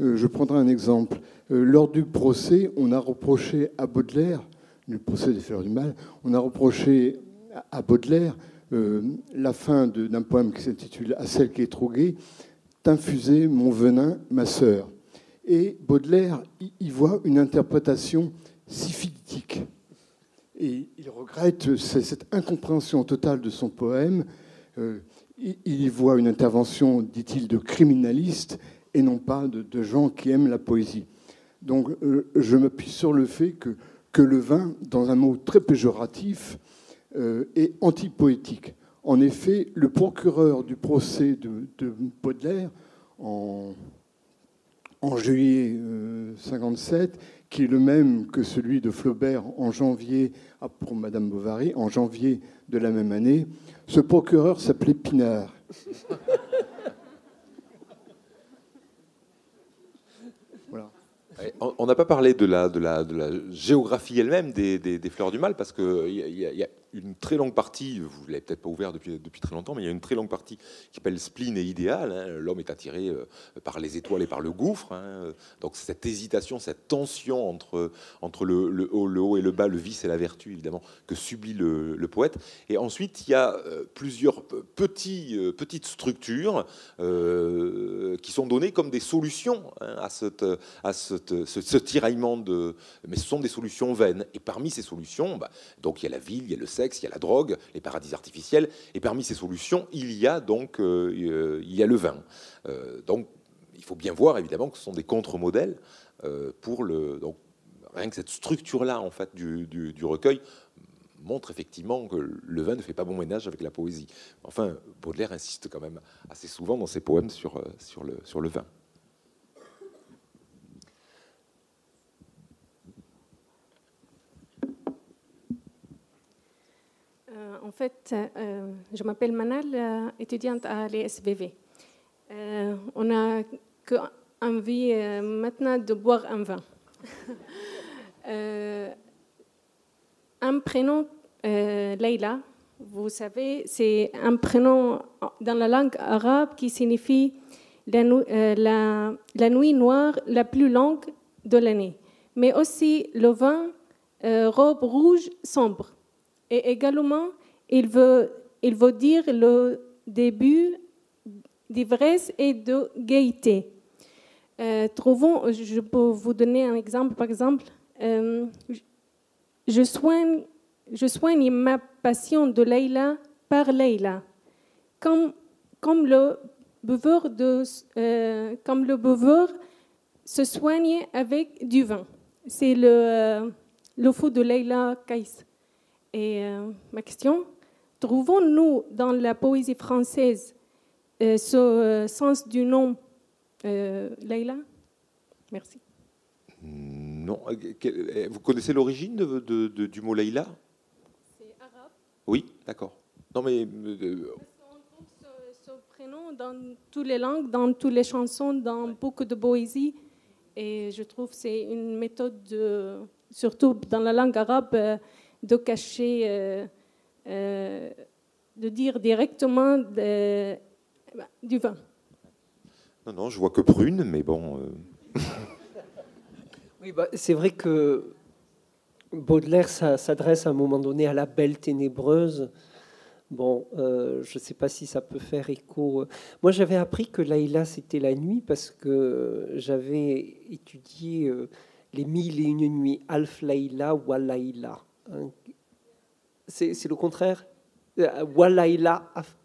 Euh, je prendrai un exemple. Euh, lors du procès, on a reproché à Baudelaire, du procès des fleurs du mal, on a reproché à Baudelaire la fin d'un poème qui s'intitule À celle qui est trop gaie, T'infuser mon venin, ma sœur. Et Baudelaire y voit une interprétation syphilitique. Et il regrette cette incompréhension totale de son poème. Euh, il y voit une intervention, dit-il, de criminalistes et non pas de, gens qui aiment la poésie. Donc euh, je m'appuie sur le fait que, que le vin, dans un mot très péjoratif, euh, est antipoétique. En effet, le procureur du procès de, de Baudelaire, en en juillet 57, euh, qui est le même que celui de Flaubert en janvier, ah, pour Madame Bovary, en janvier de la même année. Ce procureur s'appelait Pinard. On n'a pas parlé de la, de la, géographie elle-même des, fleurs du mal, parce qu'il y, y, a une très longue partie, vous ne l'avez peut-être pas ouvert depuis, depuis très longtemps, mais il y a une très longue partie qui s'appelle spleen et idéal. Hein. L'homme est attiré euh, par les étoiles et par le gouffre. Hein. Donc cette hésitation, cette tension entre, entre le, haut, le haut et le bas, le vice et la vertu, évidemment, que subit le, poète. Et ensuite, il y a euh, plusieurs petits, euh, petites structures qui sont données comme des solutions hein, à, cette, à cette, ce, tiraillement de... Mais ce sont des solutions vaines. Et parmi ces solutions, bah, donc il y a la ville, il y a le il y a la drogue, les paradis artificiels, et parmi ces solutions, il y a donc euh, euh, il y a le vin. Euh, donc il faut bien voir évidemment que ce sont des contre-modèles pour le. Donc, rien que cette structure-là en fait du, recueil montre effectivement que le vin ne fait pas bon ménage avec la poésie. Enfin, Baudelaire insiste quand même assez souvent dans ses poèmes sur, le vin. Euh, en fait, euh, je m'appelle Manal, euh, étudiante à l'ESVV. on n'a qu'envie maintenant de boire un vin. un prénom, Leila, vous savez, c'est un prénom dans la langue arabe qui signifie la, la nuit noire la plus longue de l'année, mais aussi le vin, robe rouge sombre. Et également, il veut, dire le début d'ivresse et de gaieté. Euh, trouvons, je peux vous donner un exemple, par exemple, euh, je, soigne, ma passion de Leïla par Leïla, comme, le buveur de, euh, se soigne avec du vin. C'est le, le fou de Leïla Kais. Et euh, ma question, trouvons-nous dans la poésie française euh, ce euh, sens du nom Leïla? Merci. Non. Vous connaissez l'origine de- de- de- du mot Leïla? C'est arabe. Oui, d'accord. Non, mais On trouve ce, ce prénom dans toutes les langues, dans toutes les chansons, dans beaucoup de poésie. Et je trouve que c'est une méthode, de- surtout dans la langue arabe, de cacher, euh, euh, de dire directement de- bah, du vin. non, non, je vois que prune, mais bon. euh, Oui, bah, c'est vrai que Baudelaire ça- s'adresse à un moment donné à la belle ténébreuse. Bon, euh, je ne sais pas si ça peut faire écho. Moi, j'avais appris que Laïla, c'était la nuit parce que j'avais étudié euh, les mille et une nuits, Alf Laïla, Walaïla. Hein. C'est c'est le contraire Euh, Walaïla, Af-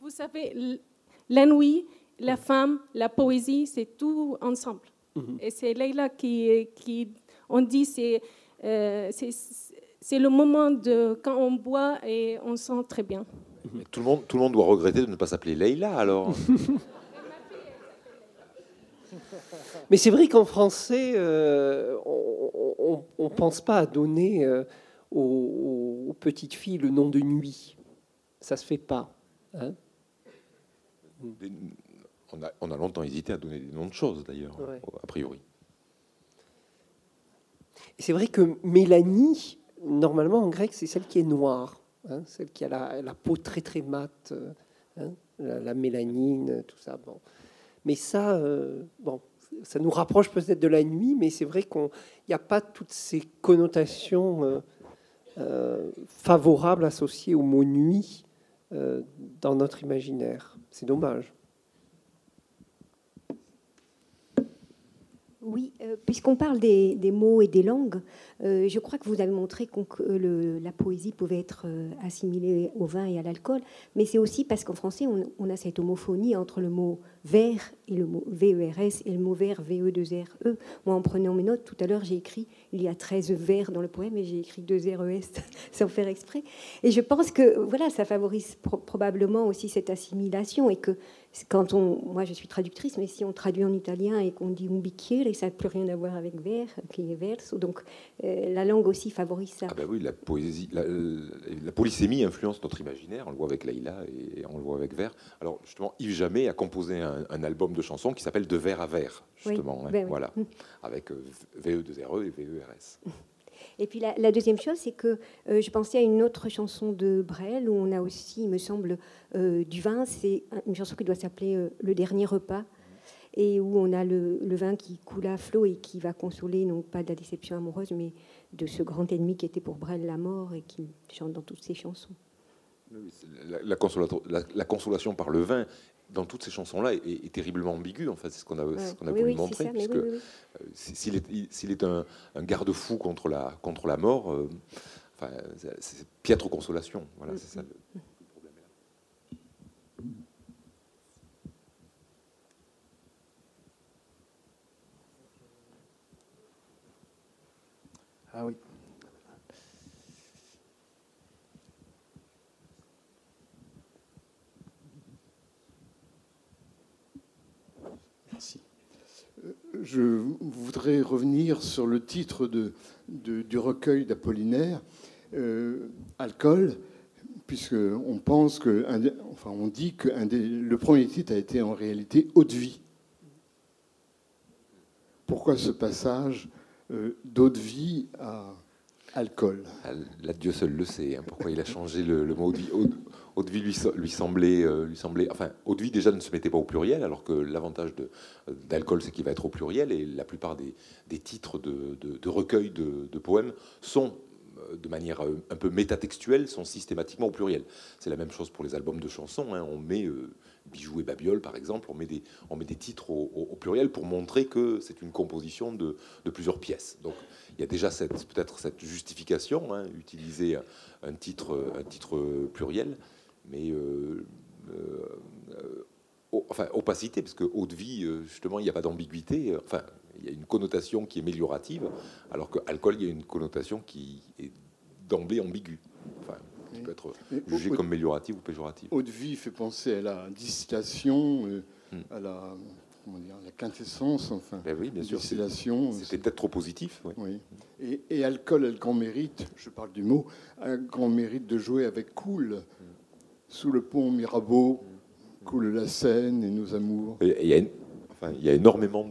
Vous savez, la nuit, la femme, la poésie, c'est tout ensemble. Mhm. Et c'est Leïla qui, qui, on dit, c'est euh, c'est c'est le moment de quand on boit et on sent très bien. mais tout, le monde, tout le monde doit regretter de ne pas s'appeler Leïla, alors. Mais c'est vrai qu'en français, euh, on ne pense pas à donner euh, aux, aux petites filles le nom de nuit. Ça se fait pas. hein. On a, on a longtemps hésité à donner des noms de choses, d'ailleurs, Ouais. a priori. C'est vrai que Mélanie, normalement en grec, c'est celle qui est noire, hein, celle qui a la, la peau très très mate, hein, la, la mélanine, tout ça. Bon. Mais ça, euh, bon, ça nous rapproche peut-être de la nuit, mais c'est vrai qu'il n'y a pas toutes ces connotations euh, euh, favorables associées au mot nuit dans notre imaginaire. C'est dommage. Oui, puisqu'on parle des, mots et des langues, je crois que vous avez montré que la poésie pouvait être assimilée au vin et à l'alcool, mais c'est aussi parce qu'en français, on, on a cette homophonie entre le mot vers et le mot VERS et le mot vers VE2RE. E. Moi, en prenant mes notes, tout à l'heure, j'ai écrit, il y a 13 vers dans le poème et j'ai écrit 2 RES sans faire exprès. Et je pense que voilà, ça favorise pro- probablement aussi cette assimilation et que quand on, moi je suis traductrice, mais si on traduit en italien et qu'on dit un bicchiere, ça n'a plus rien à voir avec vers, qui est verso. Donc euh, la langue aussi favorise ça. Ah ben oui, la poésie, la, polysémie influence notre imaginaire. On le voit avec Leïla et on le voit avec Vers. Alors justement, Yves Jamais a composé un, un album de chansons qui s'appelle De vers à Oui, justement. hein, ben oui. Voilà, avec euh, VE2RE et VERS. Et puis la, la deuxième chose, c'est que euh, je pensais à une autre chanson de Brel où on a aussi, il me semble, euh, du vin. C'est une chanson qui doit s'appeler euh, Le dernier repas et où on a le, le vin qui coule à flot et qui va consoler non pas de la déception amoureuse, mais de ce grand ennemi qui était pour Brel la mort et qui chante dans toutes ses chansons. La, la consolato- la- la consolation par le vin dans toutes ces chansons-là est, est terriblement ambiguë. En fait, c'est ce qu'on a, ce qu'on a oui, voulu oui, montrer, ça, oui, oui, oui. euh, s'il est, s'il est un, un garde-fou contre la, contre la mort, euh, enfin, c'est- piètre consolation. Voilà, c'est ça. le- le problème est là. Ah oui. Je voudrais revenir sur le titre de, du recueil d'Apollinaire, euh, Alcool, puisque on pense que, enfin, on dit que le premier titre a été en réalité Eau de vie. Pourquoi ce passage euh, d'eau de vie à alcool Là, Dieu seul le sait. hein, pourquoi il a changé le, mot eau de vie Eau de- vie lui, semblait, euh, lui semblait. Enfin, eau déjà ne se mettait pas au pluriel, alors que l'avantage d'alcool, c'est qu'il va être au pluriel. Et la plupart des, titres de, recueils de, poèmes sont, euh, de manière euh, un peu métatextuelle, sont systématiquement au pluriel. C'est la même chose pour les albums de chansons. hein, on met euh, Bijoux et Babiole, par exemple, on met des, on met des titres au pluriel pour montrer que c'est une composition de, de plusieurs pièces. Donc, il y a déjà cette- peut-être cette justification, hein, utiliser un, titre, un titre pluriel, mais euh, euh, enfin, opacité, parce que eau de vie, justement, il n'y a pas d'ambiguïté. Enfin, il y a une connotation qui est améliorative, alors que alcool, il y a une connotation qui est d'emblée ambiguë. Enfin, qui peut être jugée comme améliorative ou péjorative. Eau de vie fait penser à la distillation, hmm. à la la quintessence, enfin. Ben oui, bien sûr. C'était peut-être trop positif. Oui. Et, alcool a le grand mérite, je parle du mot, a le grand mérite de jouer avec cool. Sous le pont Mirabeau, coule la Seine et nos amours. il, y a enfin, il y a énormément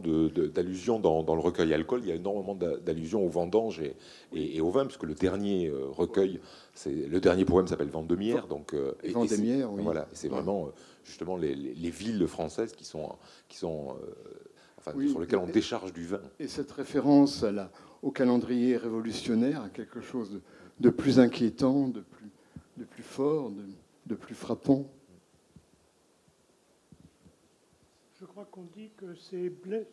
d'allusions dans, le recueil alcool, il y a énormément d'allusions aux vendanges et, et, au vin, puisque le dernier euh, recueil, le dernier poème s'appelle Vendemiaire. Donc, euh, Vendemiaire, oui. Voilà, c'est vraiment euh, justement les, villes françaises qui sont, qui sont sur lesquelles on décharge du vin. Et cette référence à la, au calendrier révolutionnaire, à quelque chose de, plus inquiétant, de plus, de plus fort, de, plus frappant. Je crois qu'on dit que c'est Blaise.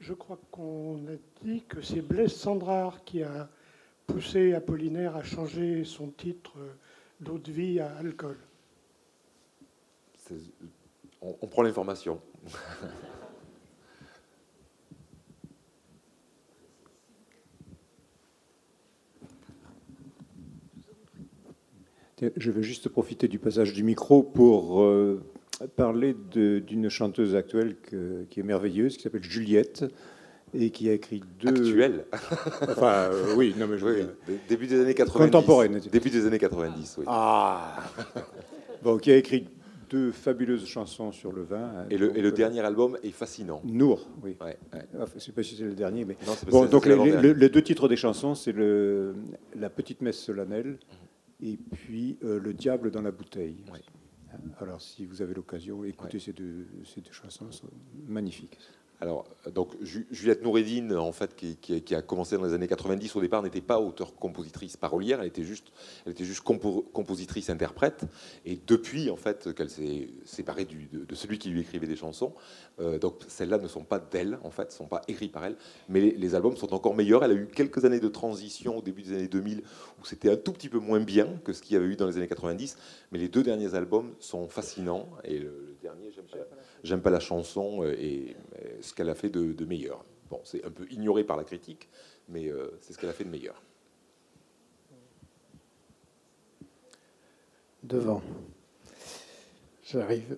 Je crois qu'on a dit que c'est Blaise Sandrard qui a poussé Apollinaire à changer son titre d'eau de vie à alcool on, prend l'information. Je veux juste profiter du passage du micro pour euh, parler d'une chanteuse actuelle qui est merveilleuse, qui s'appelle Juliette, et qui a écrit deux. Actuelle Enfin, euh, oui, non, mais je Début des années 90. Contemporaine. Début des années 90, oui. Ah Bon, qui a écrit deux fabuleuses chansons sur le vin. Et le, et le dernier album est fascinant. Nour, oui. Ouais, ne sais pas si c'est le dernier, mais bon, donc les, deux titres des chansons, c'est le la petite messe solennelle et puis euh, le diable dans la bouteille. Alors, si vous avez l'occasion, écoutez ces deux, ces deux chansons, sont magnifiques. Alors, donc Juliette Noureddine, en fait, qui, a commencé dans les années 90, au départ, n'était pas auteur-compositrice parolière, elle était juste, elle était juste compositrice-interprète. Et depuis, en fait, qu'elle s'est séparée de, celui qui lui écrivait des chansons, euh, donc celles-là ne sont pas d'elle, en fait, ne sont pas écrites par elle, mais les, albums sont encore meilleurs. Elle a eu quelques années de transition au début des années 2000 où c'était un tout petit peu moins bien que ce qu'il y avait eu dans les années 90, mais les deux derniers albums sont fascinants. Et le, dernier, j'aime pas la chanson et ce qu'elle a fait de, meilleur. Bon, c'est un peu ignoré par la critique, mais euh, c'est ce qu'elle a fait de meilleur. Devant. J'arrive.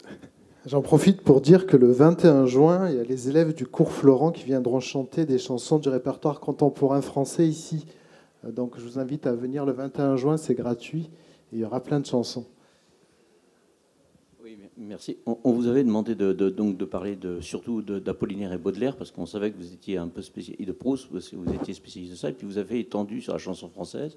J'en profite pour dire que le 21 juin, il y a les élèves du cours Florent qui viendront chanter des chansons du répertoire contemporain français ici. Donc je vous invite à venir le 21 juin, c'est gratuit. il y aura plein de chansons. Merci. On, vous avait demandé de, donc de parler surtout d'Apollinaire et Baudelaire, parce qu'on savait que vous étiez un peu spécialiste, et de Proust, parce que vous étiez spécialiste de ça, et puis vous avez étendu sur la chanson française,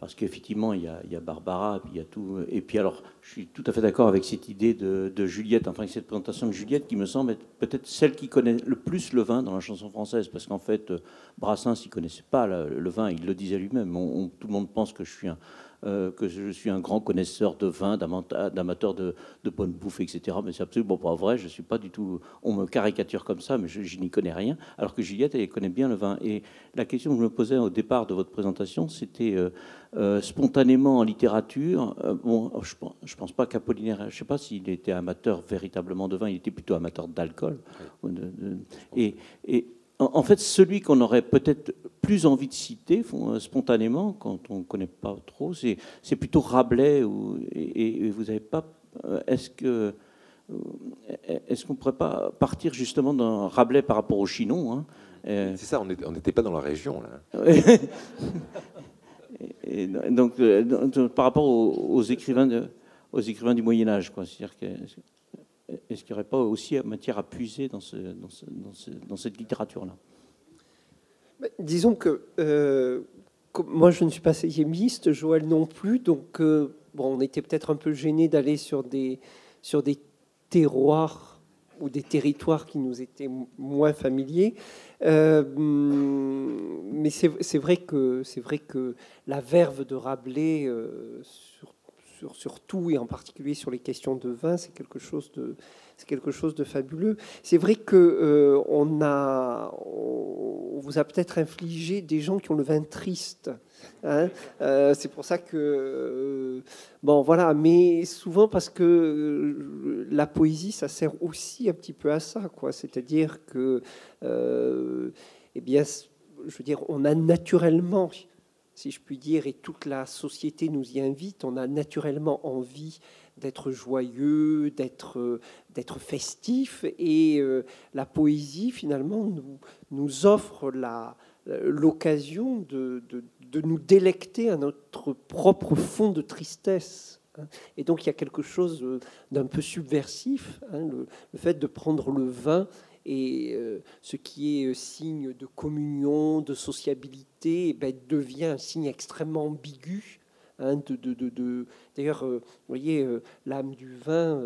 parce qu'effectivement, il, il, y a Barbara, puis il y a tout. Et puis alors, je suis tout à fait d'accord avec cette idée de, Juliette, enfin, cette présentation de Juliette qui me semble être peut-être celle qui connaît le plus le vin dans la chanson française, parce qu'en fait, Brassens, il connaissait pas le, vin, il le disait lui-même. tout le monde pense que je suis un euh, que je suis un grand connaisseur de vin, d'amateur de, de, bonne bouffe, etc. Mais c'est absolument pas vrai. Je suis pas du tout. On me caricature comme ça, mais je, n'y connais rien. Alors que Juliette, elle connaît bien le vin. Et la question que je me posais au départ de votre présentation, c'était euh, euh, spontanément en littérature. bon, je, je pense pas qu'Apollinaire. Je sais pas s'il était amateur véritablement de vin. Il était plutôt amateur d'alcool. Et, et en fait, celui qu'on aurait peut-être plus envie de citer euh, spontanément, quand on ne connaît pas trop, c'est plutôt Rabelais. et, vous n'avez pas. Euh, est-ce que. Euh, est-ce qu'on ne pourrait pas partir justement d'un Rabelais par rapport au Chinon hein, C'est ça, on n'était pas dans la région. Là. et, donc, par rapport aux, écrivains, aux écrivains du Moyen Âge, c'est-à-dire que est-ce qu'il n'y aurait pas aussi matière à puiser dans, ce, dans, cette littérature-là? Disons que euh, moi, je ne suis pas séismiste, Joël non plus, donc euh, bon, on était peut-être un peu gêné d'aller sur des, terroirs ou des territoires qui nous étaient moins familiers. Euh, mais c'est vrai que c'est vrai que la verve de Rabelais, sur tout et en particulier sur les questions de vin, c'est quelque chose de, c'est quelque chose de fabuleux. C'est vrai que euh, on a, vous a peut-être infligé des gens qui ont le vin triste. Hein. Euh, c'est pour ça que euh, bon voilà, mais souvent parce que la poésie, ça sert aussi un petit peu à ça, quoi. C'est-à-dire que, eh bien, je veux dire, on a naturellement, si je puis dire, et toute la société nous y invite, on a naturellement envie d'être joyeux, d'être d'être festif, et la poésie finalement nous nous offre la l'occasion de, de, de nous délecter à notre propre fond de tristesse. Hein. Et donc il y a quelque chose euh, d'un peu subversif, hein, le, fait de prendre le vin et euh, ce qui est euh, signe de communion, de sociabilité, eh ben, devient un signe extrêmement ambigu. Hein, de, de, D'ailleurs, vous voyez, l'âme du vin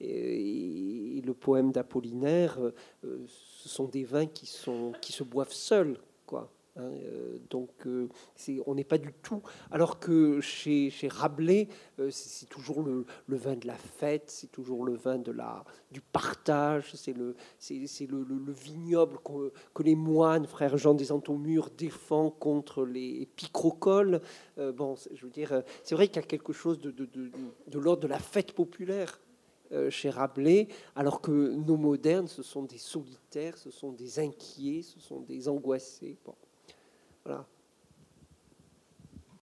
et, le poème d'Apollinaire, ce sont des vins qui, sont, qui se boivent seuls. Quoi. Hein, euh, donc, euh, on n'est pas du tout. Alors que chez, Rabelais, euh, c'est toujours le, vin de la fête, c'est toujours le vin de la, du partage, c'est le, le, le, vignoble que, les moines, frère Jean des Antomures, défend contre les picrocoles. bon, je veux dire, c'est vrai qu'il y a quelque chose de, de, de, de l'ordre de la fête populaire chez Rabelais, alors que nos modernes, ce sont des solitaires, ce sont des inquiets, ce sont des angoissés. Bon. Voilà.